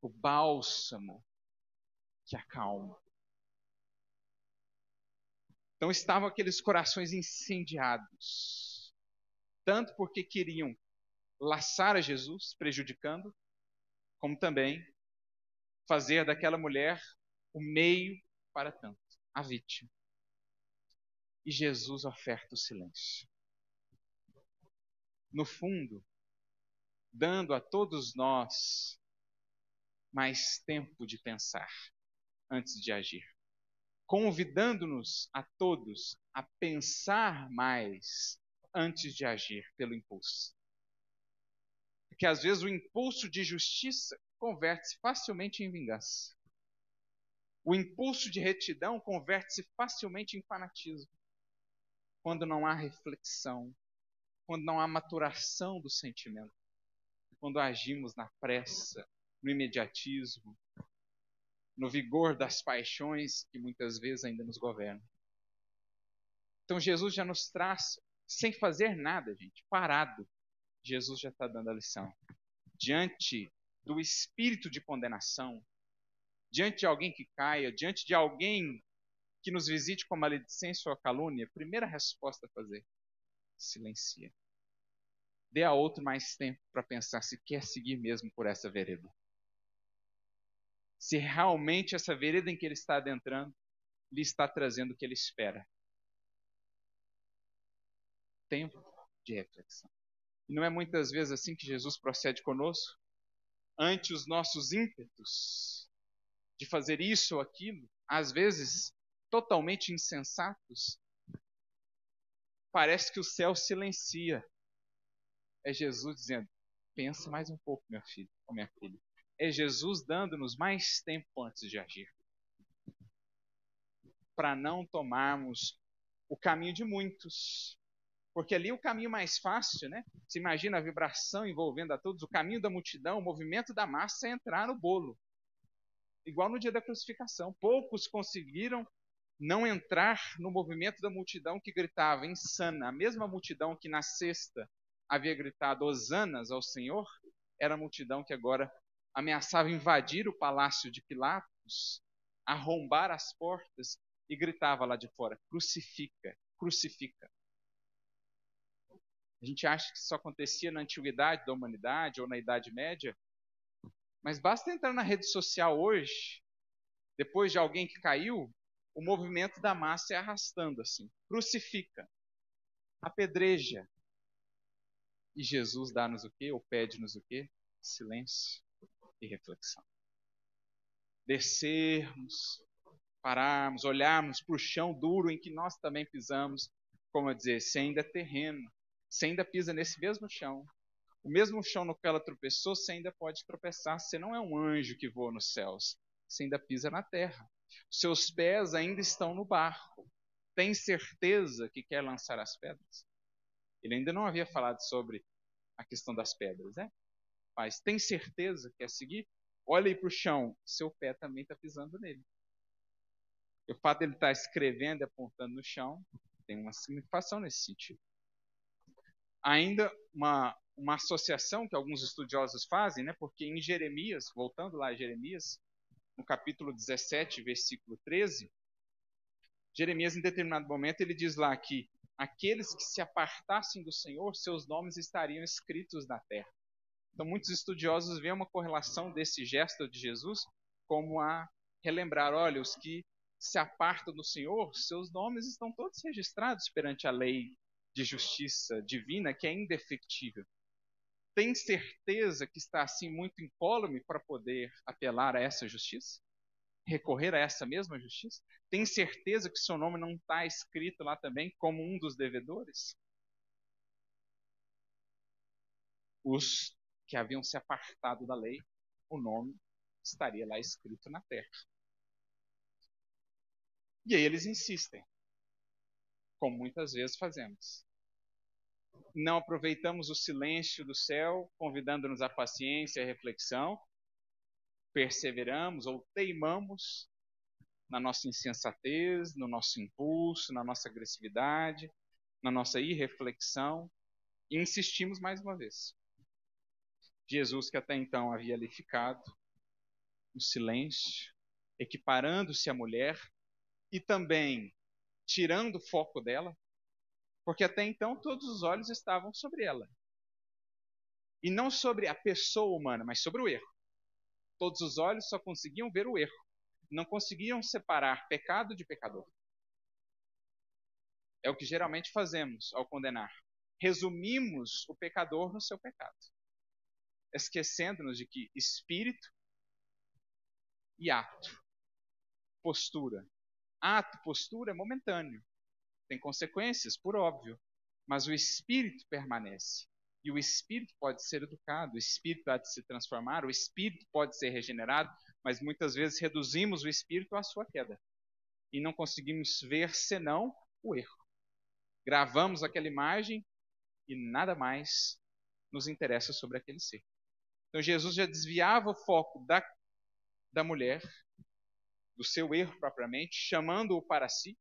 o bálsamo que acalma. Então estavam aqueles corações incendiados, tanto porque queriam laçar a Jesus, prejudicando, como também fazer daquela mulher o meio para tanto, a vítima. E Jesus oferta o silêncio. No fundo, dando a todos nós mais tempo de pensar antes de agir, convidando-nos a todos a pensar mais antes de agir pelo impulso. Porque às vezes o impulso de justiça converte-se facilmente em vingança. O impulso de retidão converte-se facilmente em fanatismo. Quando não há reflexão, quando não há maturação do sentimento, quando agimos na pressa, no imediatismo, no vigor das paixões que muitas vezes ainda nos governam. Então Jesus já nos traz, sem fazer nada, gente, parado, Jesus já está dando a lição. Diante do espírito de condenação, diante de alguém que caia, diante de alguém que nos visite com maledicência ou a calúnia, primeira resposta a fazer: silencia. Dê a outro mais tempo para pensar se quer seguir mesmo por essa vereda. Se realmente essa vereda em que ele está adentrando lhe está trazendo o que ele espera. Tempo de reflexão. E não é muitas vezes assim que Jesus procede conosco? ante os nossos ímpetos de fazer isso ou aquilo, às vezes totalmente insensatos, parece que o céu silencia. É Jesus dizendo: pensa mais um pouco, meu filho ou minha filha. É Jesus dando-nos mais tempo antes de agir. Para não tomarmos o caminho de muitos, porque ali o caminho mais fácil, né? Se imagina a vibração envolvendo a todos, o caminho da multidão, o movimento da massa é entrar no bolo. Igual no dia da crucificação. Poucos conseguiram não entrar no movimento da multidão que gritava insana. A mesma multidão que na sexta havia gritado hosanas ao Senhor, era a multidão que agora ameaçava invadir o palácio de Pilatos, arrombar as portas e gritava lá de fora: crucifica, crucifica. A gente acha que isso acontecia na antiguidade da humanidade ou na Idade Média, mas basta entrar na rede social hoje, depois de alguém que caiu, o movimento da massa é arrastando assim, crucifica, apedreja. E Jesus dá-nos o quê? Ou pede-nos o quê? Silêncio e reflexão. Descermos, pararmos, olharmos para o chão duro em que nós também pisamos, como eu dizer, se ainda é terreno, você ainda pisa nesse mesmo chão. O mesmo chão no qual ela tropeçou, você ainda pode tropeçar. Você não é um anjo que voa nos céus. Você ainda pisa na terra. Seus pés ainda estão no barro. Tem certeza que quer lançar as pedras? Ele ainda não havia falado sobre a questão das pedras, né? Mas tem certeza que quer seguir? Olha aí para o chão, seu pé também está pisando nele. O fato de ele estar tá escrevendo e apontando no chão tem uma significação nesse sentido ainda uma, uma associação que alguns estudiosos fazem, né? porque em Jeremias, voltando lá a Jeremias, no capítulo 17, versículo 13, Jeremias, em determinado momento, ele diz lá que aqueles que se apartassem do Senhor, seus nomes estariam escritos na terra. Então, muitos estudiosos veem uma correlação desse gesto de Jesus como a relembrar: olha, os que se apartam do Senhor, seus nomes estão todos registrados perante a lei de justiça divina que é indefectível. Tem certeza que está assim muito incólume para poder apelar a essa justiça? Recorrer a essa mesma justiça? Tem certeza que seu nome não está escrito lá também como um dos devedores? Os que haviam se apartado da lei, o nome estaria lá escrito na terra. E aí eles insistem, como muitas vezes fazemos não aproveitamos o silêncio do céu, convidando-nos à paciência e reflexão, perseveramos ou teimamos na nossa insensatez, no nosso impulso, na nossa agressividade, na nossa irreflexão e insistimos mais uma vez. Jesus, que até então havia ali ficado, no silêncio, equiparando-se à mulher e também tirando o foco dela, porque até então todos os olhos estavam sobre ela. E não sobre a pessoa humana, mas sobre o erro. Todos os olhos só conseguiam ver o erro, não conseguiam separar pecado de pecador. É o que geralmente fazemos ao condenar. Resumimos o pecador no seu pecado, esquecendo-nos de que espírito e ato, postura. Ato, postura é momentâneo, tem consequências, por óbvio, mas o espírito permanece. E o espírito pode ser educado, o espírito pode se transformar, o espírito pode ser regenerado, mas muitas vezes reduzimos o espírito à sua queda e não conseguimos ver senão o erro. Gravamos aquela imagem e nada mais nos interessa sobre aquele ser. Então Jesus já desviava o foco da, da mulher, do seu erro propriamente, chamando-o para si,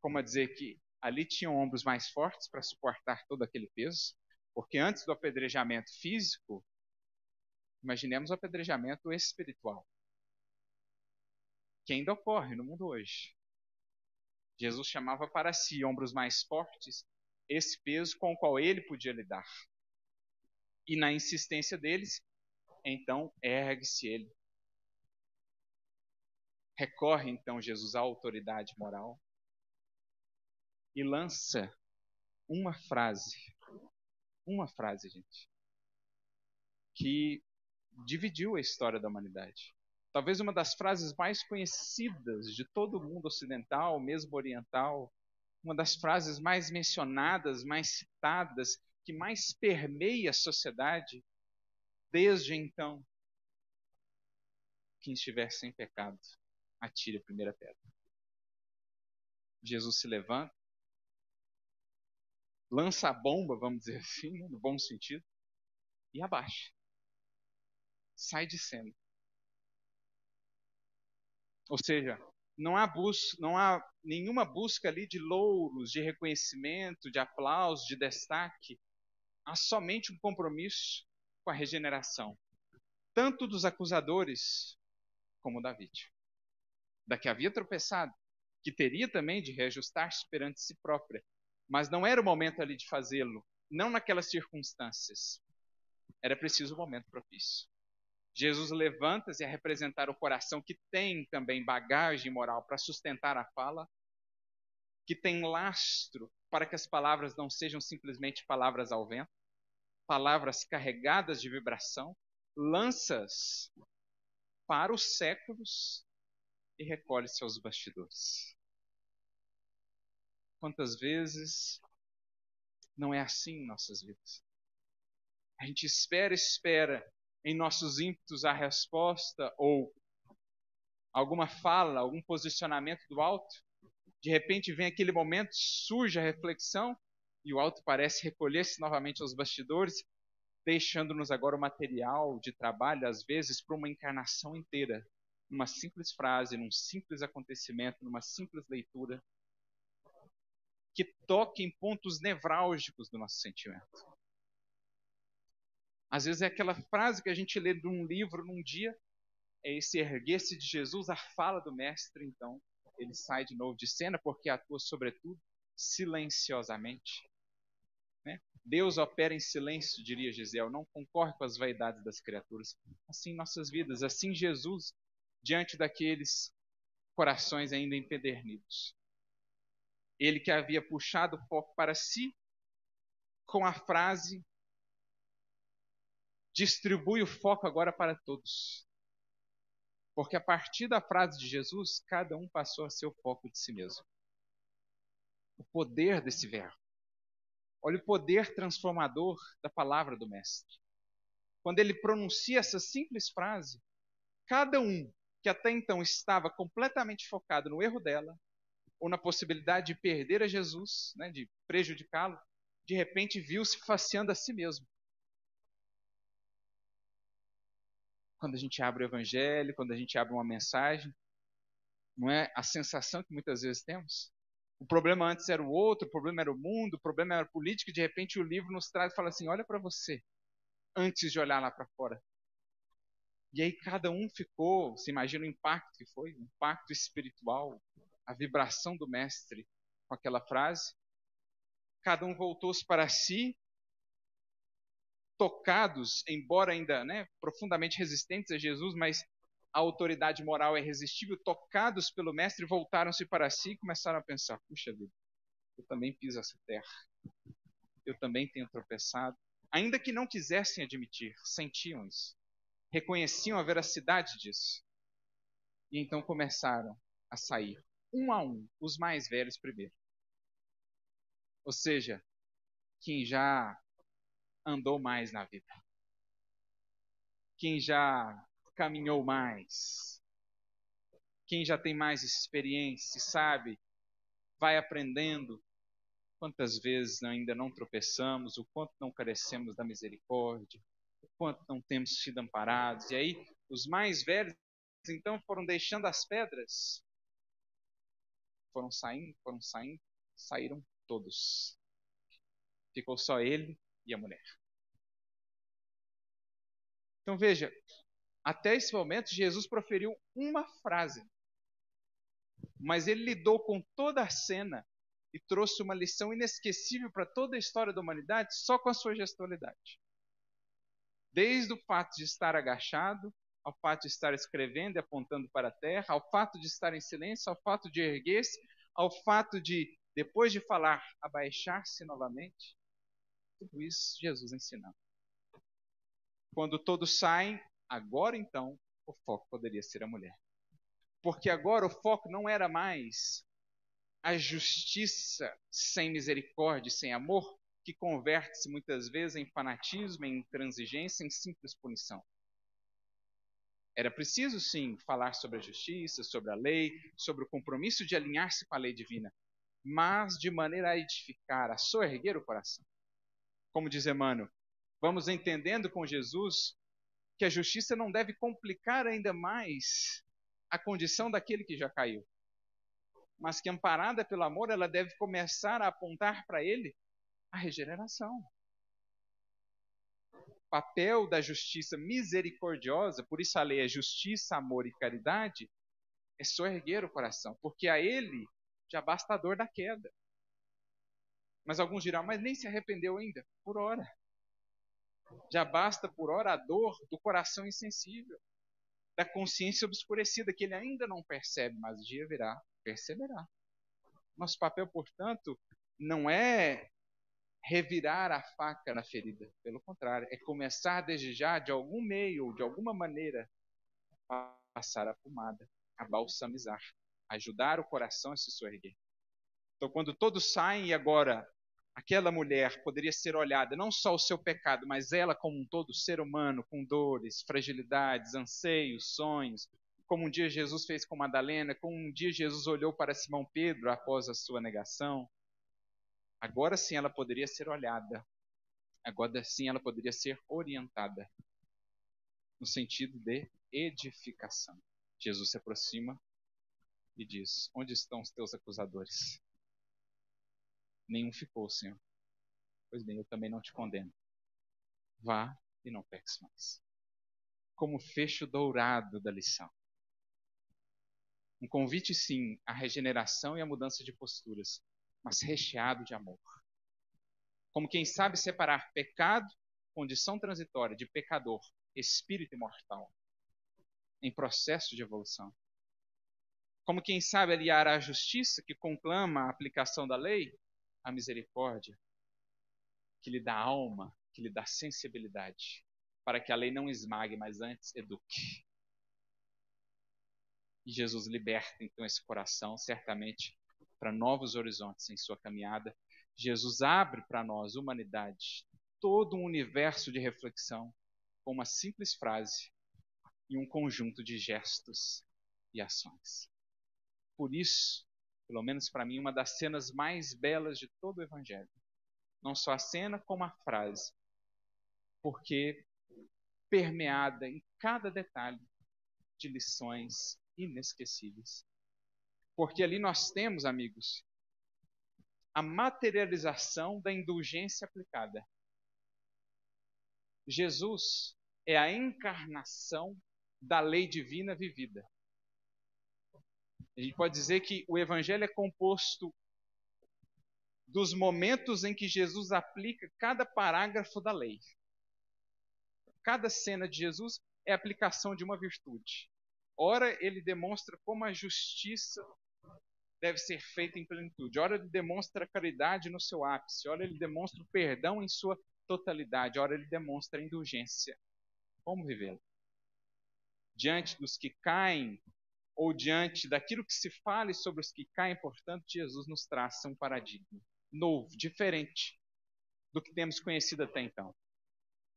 como a dizer que ali tinham ombros mais fortes para suportar todo aquele peso, porque antes do apedrejamento físico, imaginemos o apedrejamento espiritual, que ainda ocorre no mundo hoje. Jesus chamava para si ombros mais fortes esse peso com o qual ele podia lidar. E na insistência deles, então ergue-se ele. Recorre então Jesus à autoridade moral e lança uma frase, uma frase, gente, que dividiu a história da humanidade. Talvez uma das frases mais conhecidas de todo o mundo ocidental, mesmo oriental, uma das frases mais mencionadas, mais citadas, que mais permeia a sociedade desde então. Quem estiver sem pecado, atire a primeira pedra. Jesus se levanta, lança a bomba, vamos dizer assim, né, no bom sentido, e abaixa. Sai de cena. Ou seja, não há, bus não há nenhuma busca ali de louros, de reconhecimento, de aplauso, de destaque. Há somente um compromisso com a regeneração, tanto dos acusadores como da vítima. Da que havia tropeçado, que teria também de reajustar-se perante si própria, mas não era o momento ali de fazê-lo, não naquelas circunstâncias. Era preciso o um momento propício. Jesus levanta-se a representar o coração que tem também bagagem moral para sustentar a fala, que tem lastro para que as palavras não sejam simplesmente palavras ao vento, palavras carregadas de vibração, lanças para os séculos e recolhe seus bastidores. Quantas vezes não é assim em nossas vidas? A gente espera, espera em nossos ímpetos a resposta ou alguma fala, algum posicionamento do alto. De repente vem aquele momento, surge a reflexão e o alto parece recolher-se novamente aos bastidores, deixando-nos agora o material de trabalho, às vezes, para uma encarnação inteira, numa simples frase, num simples acontecimento, numa simples leitura que toque em pontos nevrálgicos do nosso sentimento. Às vezes é aquela frase que a gente lê de um livro num dia, é esse erguer-se de Jesus, a fala do mestre, então ele sai de novo de cena porque atua sobretudo silenciosamente. Né? Deus opera em silêncio, diria Gisele, não concorre com as vaidades das criaturas. Assim nossas vidas, assim Jesus diante daqueles corações ainda empedernidos. Ele que havia puxado o foco para si com a frase: distribui o foco agora para todos. Porque a partir da frase de Jesus, cada um passou a ser o foco de si mesmo. O poder desse verbo. Olha o poder transformador da palavra do Mestre. Quando ele pronuncia essa simples frase, cada um que até então estava completamente focado no erro dela, ou na possibilidade de perder a Jesus, né, de prejudicá-lo, de repente viu-se faceando a si mesmo. Quando a gente abre o evangelho, quando a gente abre uma mensagem, não é a sensação que muitas vezes temos? O problema antes era o outro, o problema era o mundo, o problema era a política, e de repente o livro nos traz e fala assim: olha para você, antes de olhar lá para fora. E aí cada um ficou, você imagina o impacto que foi, o impacto espiritual, a vibração do mestre com aquela frase. Cada um voltou-se para si, tocados, embora ainda né, profundamente resistentes a Jesus, mas a autoridade moral é irresistível, tocados pelo mestre, voltaram-se para si e começaram a pensar: puxa vida, eu também piso essa terra, eu também tenho tropeçado. Ainda que não quisessem admitir, sentiam isso, reconheciam a veracidade disso. E então começaram a sair, um a um, os mais velhos primeiro. Ou seja, quem já andou mais na vida, quem já caminhou mais, quem já tem mais experiência, sabe, vai aprendendo quantas vezes ainda não tropeçamos, o quanto não carecemos da misericórdia, o quanto não temos sido amparados. E aí, os mais velhos, então, foram deixando as pedras, foram saindo, foram saindo, saíram todos. Ficou só ele e a mulher. Então veja, até esse momento Jesus proferiu uma frase, mas ele lidou com toda a cena e trouxe uma lição inesquecível para toda a história da humanidade só com a sua gestualidade. Desde o fato de estar agachado, ao fato de estar escrevendo e apontando para a terra, ao fato de estar em silêncio, ao fato de erguer-se, ao fato de, depois de falar, abaixar-se novamente. Tudo isso Jesus ensinando. Quando todos saem, agora então o foco poderia ser a mulher. Porque agora o foco não era mais a justiça sem misericórdia, sem amor, que converte-se muitas vezes em fanatismo, em intransigência, em simples punição. Era preciso, sim, falar sobre a justiça, sobre a lei, sobre o compromisso de alinhar-se com a lei divina, mas de maneira a edificar, a soerguer o coração. Como diz Emmanuel, vamos entendendo com Jesus que a justiça não deve complicar ainda mais a condição daquele que já caiu, mas que amparada pelo amor, ela deve começar a apontar para ele a regeneração. Papel da justiça misericordiosa, por isso a lei é justiça, amor e caridade, é soerguer o coração, porque a ele já basta a dor da queda. Mas alguns dirão, mas nem se arrependeu ainda. Por hora. Já basta por hora a dor do coração insensível, da consciência obscurecida, que ele ainda não percebe, mas o dia virá, perceberá. Nosso papel, portanto, não é revirar a faca na ferida, pelo contrário, é começar desde já, de algum meio, de alguma maneira, a passar a pomada, a balsamizar, ajudar o coração a se soerguer. Então, quando todos saem e agora aquela mulher poderia ser olhada não só o seu pecado, mas ela como um todo, ser humano, com dores, fragilidades, anseios, sonhos, como um dia Jesus fez com Madalena, como um dia Jesus olhou para Simão Pedro após a sua negação. Agora sim ela poderia ser olhada, agora sim ela poderia ser orientada, no sentido de edificação. Jesus se aproxima e diz: Onde estão os teus acusadores? Nenhum ficou, Senhor. Pois bem, eu também não te condeno. Vá e não peques mais. Como fecho dourado da lição. Um convite, sim, à regeneração e à mudança de posturas, mas recheado de amor. Como quem sabe separar pecado, condição transitória, de pecador, espírito imortal, em processo de evolução. Como quem sabe aliar a justiça, que conclama a aplicação da lei, a misericórdia, que lhe dá alma, que lhe dá sensibilidade, para que a lei não esmague, mas antes eduque. E Jesus liberta então esse coração, certamente, para novos horizontes em sua caminhada. Jesus abre para nós, humanidade, todo um universo de reflexão com uma simples frase e um conjunto de gestos e ações. Por isso, pelo menos para mim, uma das cenas mais belas de todo o Evangelho. Não só a cena, como a frase. Porque permeada em cada detalhe de lições inesquecíveis. Porque ali nós temos, amigos, a materialização da indulgência aplicada. Jesus é a encarnação da lei divina vivida. A gente pode dizer que o evangelho é composto dos momentos em que Jesus aplica cada parágrafo da lei. Cada cena de Jesus é a aplicação de uma virtude. Ora, ele demonstra como a justiça deve ser feita em plenitude. Ora, ele demonstra caridade no seu ápice. Ora, ele demonstra o perdão em sua totalidade. Ora, ele demonstra a indulgência. Como vivê-la? Diante dos que caem, ou diante daquilo que se fale sobre os que caem, portanto, Jesus nos traça um paradigma novo, diferente do que temos conhecido até então.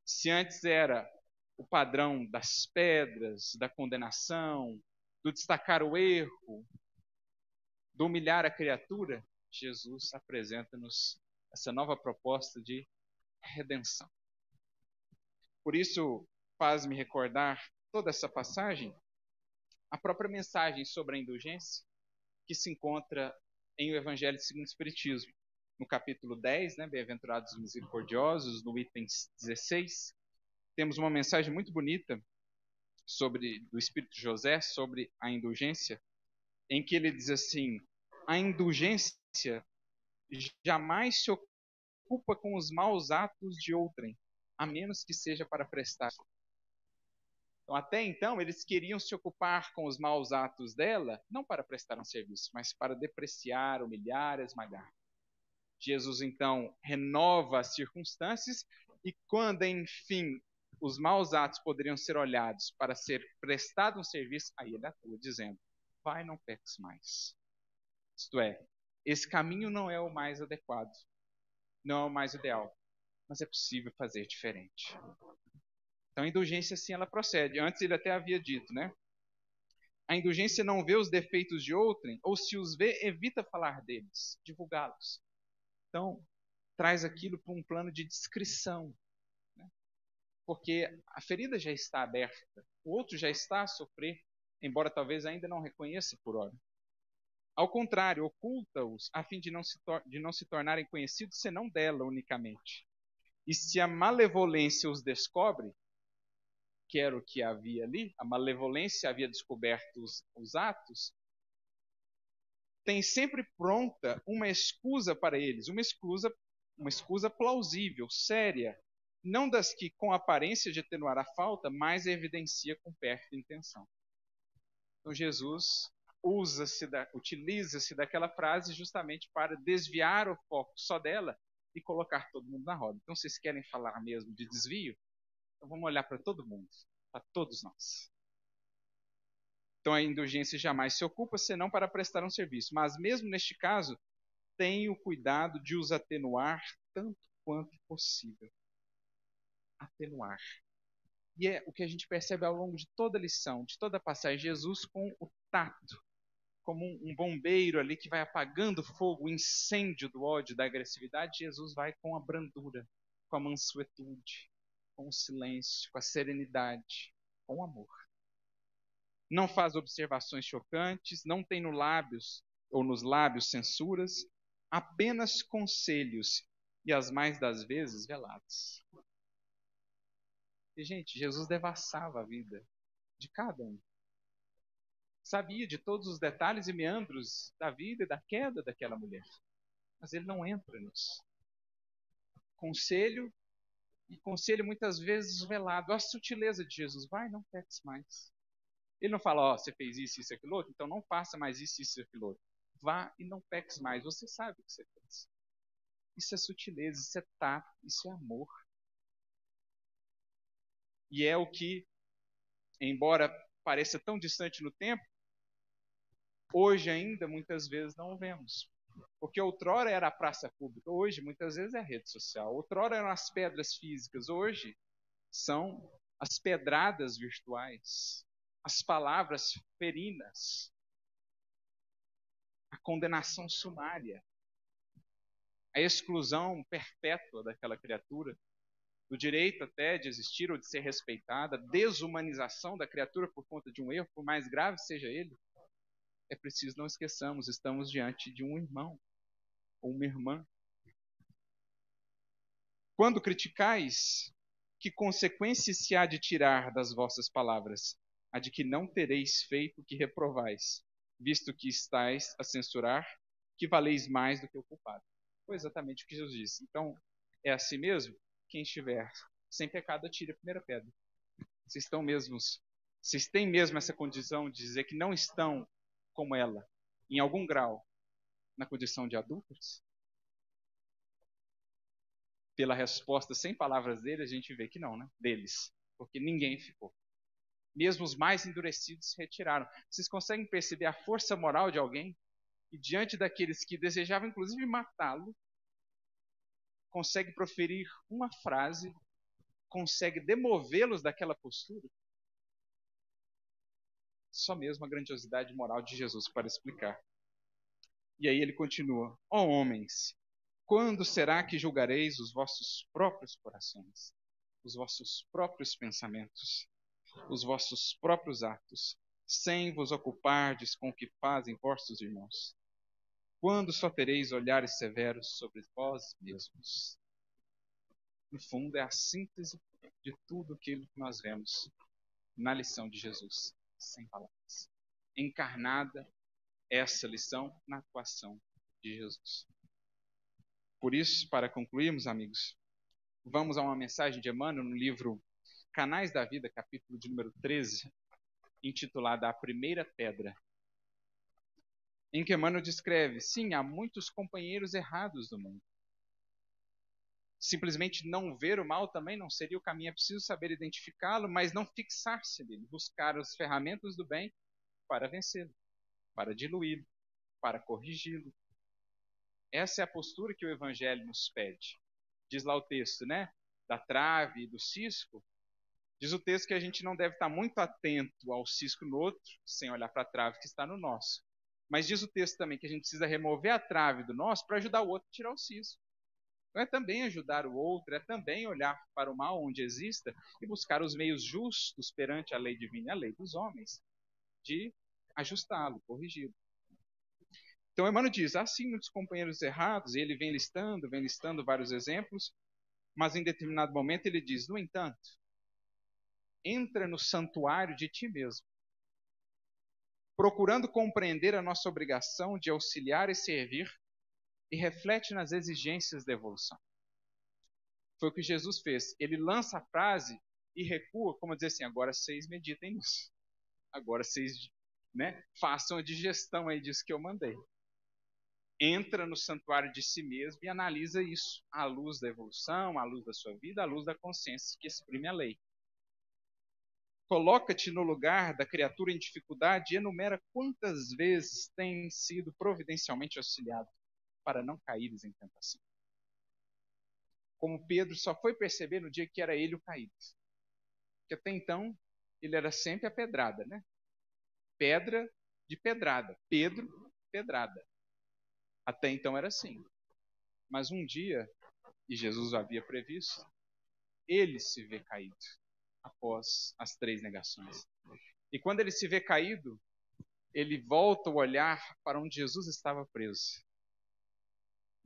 Se antes era o padrão das pedras, da condenação, do destacar o erro, do humilhar a criatura, Jesus apresenta-nos essa nova proposta de redenção. Por isso, faz-me recordar toda essa passagem, a própria mensagem sobre a indulgência que se encontra em o Evangelho segundo o Espiritismo. No capítulo 10, né, Bem-aventurados misericordiosos, no item 16, temos uma mensagem muito bonita sobre do Espírito José sobre a indulgência, em que ele diz assim: a indulgência jamais se ocupa com os maus atos de outrem, a menos que seja para prestar. Então, até então, eles queriam se ocupar com os maus atos dela, não para prestar um serviço, mas para depreciar, humilhar, esmagar. Jesus, então, renova as circunstâncias e, quando, enfim, os maus atos poderiam ser olhados para ser prestado um serviço, aí ele atua dizendo: vai, não peques mais. Isto é, esse caminho não é o mais adequado, não é o mais ideal, mas é possível fazer diferente. Então a indulgência sim ela procede. Antes ele até havia dito, né? A indulgência não vê os defeitos de outrem, ou se os vê, evita falar deles, divulgá-los. Então, traz aquilo para um plano de descrição. Né? Porque a ferida já está aberta, o outro já está a sofrer, embora talvez ainda não reconheça por hora. Ao contrário, oculta-os a fim de não, se de não se tornarem conhecidos senão dela unicamente. E se a malevolência os descobre, que era o que havia ali, a malevolência havia descoberto os, os atos, tem sempre pronta uma excusa para eles, uma excusa, uma excusa plausível, séria, não das que com aparência de atenuar a falta, mas evidencia com perto intenção. Então Jesus usa-se da, utiliza-se daquela frase justamente para desviar o foco só dela e colocar todo mundo na roda. Então, vocês querem falar mesmo de desvio? Então, vamos olhar para todo mundo, para todos nós. Então, a indulgência jamais se ocupa senão para prestar um serviço. Mas, mesmo neste caso, tem o cuidado de os atenuar tanto quanto possível. Atenuar. E é o que a gente percebe ao longo de toda a lição, de toda a passagem. Jesus com o tato, como um bombeiro ali que vai apagando fogo, o incêndio do ódio, da agressividade, Jesus vai com a brandura, com a mansuetude, com o silêncio, com a serenidade, com o amor. Não faz observações chocantes, não tem no lábios ou nos lábios censuras, apenas conselhos e as mais das vezes velados. E gente, Jesus devassava a vida de cada um sabia de todos os detalhes e meandros da vida e da queda daquela mulher. Mas ele não entra nisso. Conselho, e conselho muitas vezes velado. A sutileza de Jesus. Vai, não peques mais. Ele não fala, ó, oh, você fez isso, isso aquilo outro, então não faça mais isso, isso aquilo outro. Vá e não peques mais. Você sabe o que você fez. Isso é sutileza, isso é tato, isso é amor. E é o que, embora pareça tão distante no tempo, hoje ainda muitas vezes não vemos. Porque outrora era a praça pública, hoje muitas vezes é a rede social. Outrora eram as pedras físicas, hoje são as pedradas virtuais, as palavras ferinas, a condenação sumária, a exclusão perpétua daquela criatura, do direito até de existir ou de ser respeitada, desumanização da criatura por conta de um erro, por mais grave seja ele é preciso não esqueçamos, estamos diante de um irmão ou uma irmã. Quando criticais, que consequência se há de tirar das vossas palavras? A de que não tereis feito o que reprovais, visto que estáis a censurar, que valeis mais do que o culpado. Foi exatamente o que Jesus disse. Então, é assim mesmo? Quem estiver sem pecado atire a primeira pedra. Vocês estão mesmos, vocês têm mesmo essa condição de dizer que não estão como ela, em algum grau, na condição de adultos? Pela resposta sem palavras dele, a gente vê que não, né? Deles, porque ninguém ficou. Mesmo os mais endurecidos se retiraram. Vocês conseguem perceber a força moral de alguém? E diante daqueles que desejavam inclusive matá-lo, consegue proferir uma frase, consegue demovê-los daquela postura? Só mesmo a grandiosidade moral de Jesus para explicar. E aí ele continua: Ó oh, homens, quando será que julgareis os vossos próprios corações, os vossos próprios pensamentos, os vossos próprios atos, sem vos ocupardes com o que fazem vossos irmãos? Quando só tereis olhares severos sobre vós mesmos? No fundo, é a síntese de tudo aquilo que nós vemos na lição de Jesus, sem palavras. Encarnada essa lição na atuação de Jesus. Por isso, para concluirmos, amigos, vamos a uma mensagem de Emmanuel no livro Canais da Vida, capítulo de número 13, intitulada A Primeira Pedra, em que Emmanuel descreve: sim, há muitos companheiros errados no mundo. Simplesmente não ver o mal também não seria o caminho, é preciso saber identificá-lo, mas não fixar-se nele, buscar as ferramentas do bem para vencê-lo para diluí-lo, para corrigi-lo. Essa é a postura que o Evangelho nos pede. Diz lá o texto, né? Da trave e do cisco. Diz o texto que a gente não deve estar muito atento ao cisco no outro, sem olhar para a trave que está no nosso. Mas diz o texto também que a gente precisa remover a trave do nosso para ajudar o outro a tirar o cisco. Então é também ajudar o outro, é também olhar para o mal onde exista e buscar os meios justos perante a lei divina a lei dos homens de ajustá-lo, corrigi-lo. Então, Emmanuel diz: há sim muitos companheiros errados, e ele vem listando, vem listando vários exemplos, mas em determinado momento ele diz: no entanto, entra no santuário de ti mesmo, procurando compreender a nossa obrigação de auxiliar e servir, e reflete nas exigências da evolução. Foi o que Jesus fez. Ele lança a frase e recua, como dizer assim: agora vocês meditem nisso. Agora vocês né, façam a digestão aí disso que eu mandei. Entra no santuário de si mesmo e analisa isso à luz da evolução, à luz da sua vida, à luz da consciência que exprime a lei. Coloca-te no lugar da criatura em dificuldade e enumera quantas vezes tem sido providencialmente auxiliado para não caíres em tentação. Como Pedro só foi perceber no dia que era ele o caído. Porque até então ele era sempre a pedrada, né? pedra de pedrada. Pedro, pedrada. Até então era assim. Mas um dia, e Jesus havia previsto, ele se vê caído após as três negações. E quando ele se vê caído, ele volta o olhar para onde Jesus estava preso.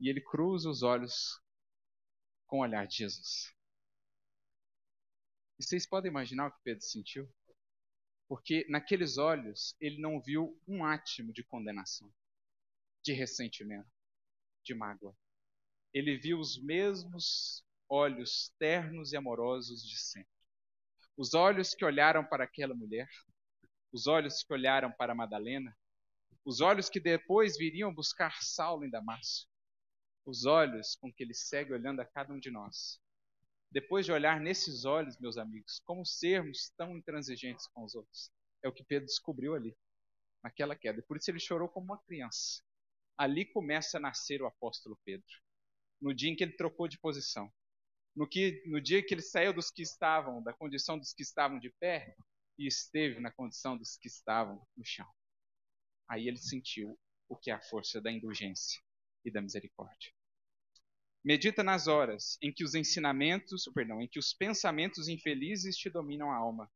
E ele cruza os olhos com o olhar de Jesus. E vocês podem imaginar o que Pedro sentiu? Porque naqueles olhos ele não viu um átimo de condenação, de ressentimento, de mágoa. Ele viu os mesmos olhos ternos e amorosos de sempre. Os olhos que olharam para aquela mulher, os olhos que olharam para Madalena, os olhos que depois viriam buscar Saulo em Damasco, os olhos com que ele segue olhando a cada um de nós, depois de olhar nesses olhos, meus amigos, como sermos tão intransigentes com os outros. É o que Pedro descobriu ali, naquela queda. Por isso ele chorou como uma criança. Ali começa a nascer o apóstolo Pedro. No dia em que ele trocou de posição. No, que, no dia que ele saiu dos que estavam, da condição dos que estavam de pé, e esteve na condição dos que estavam no chão. Aí ele sentiu o que é a força da indulgência e da misericórdia. Medita nas horas em que os ensinamentos, perdão, em que os pensamentos infelizes te dominam a alma,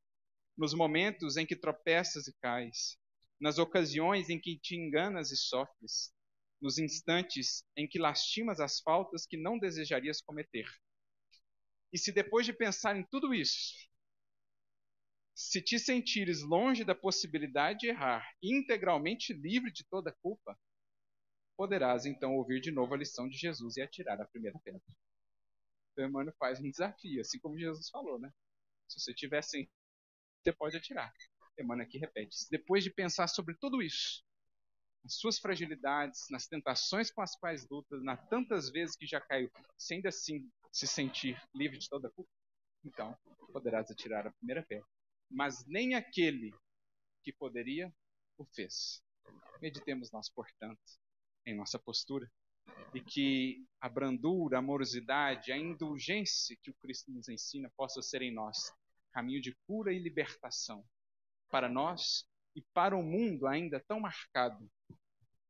nos momentos em que tropeças e cais, nas ocasiões em que te enganas e sofres, nos instantes em que lastimas as faltas que não desejarias cometer. E se depois de pensar em tudo isso, se te sentires longe da possibilidade de errar, integralmente livre de toda culpa, poderás então ouvir de novo a lição de Jesus e atirar a primeira pedra. Então, Emmanuel faz um desafio, assim como Jesus falou, né? Se você tiver sem, você pode atirar. Emmanuel aqui repete. Depois de pensar sobre tudo isso, nas suas fragilidades, nas tentações com as quais luta, nas tantas vezes que já caiu, sem ainda assim se sentir livre de toda culpa, então poderás atirar a primeira pedra. Mas nem aquele que poderia o fez. Meditemos nós, portanto, em nossa postura e que a brandura, a amorosidade, a indulgência que o Cristo nos ensina possa ser em nós caminho de cura e libertação para nós e para o mundo ainda tão marcado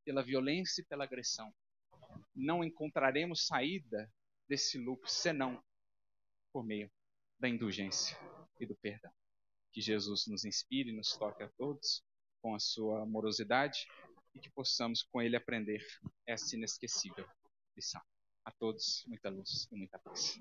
pela violência e pela agressão. Não encontraremos saída desse loop senão por meio da indulgência e do perdão. Que Jesus nos inspire e nos toque a todos com a sua amorosidade e que possamos com ele aprender essa inesquecível lição. A todos, muita luz e muita paz.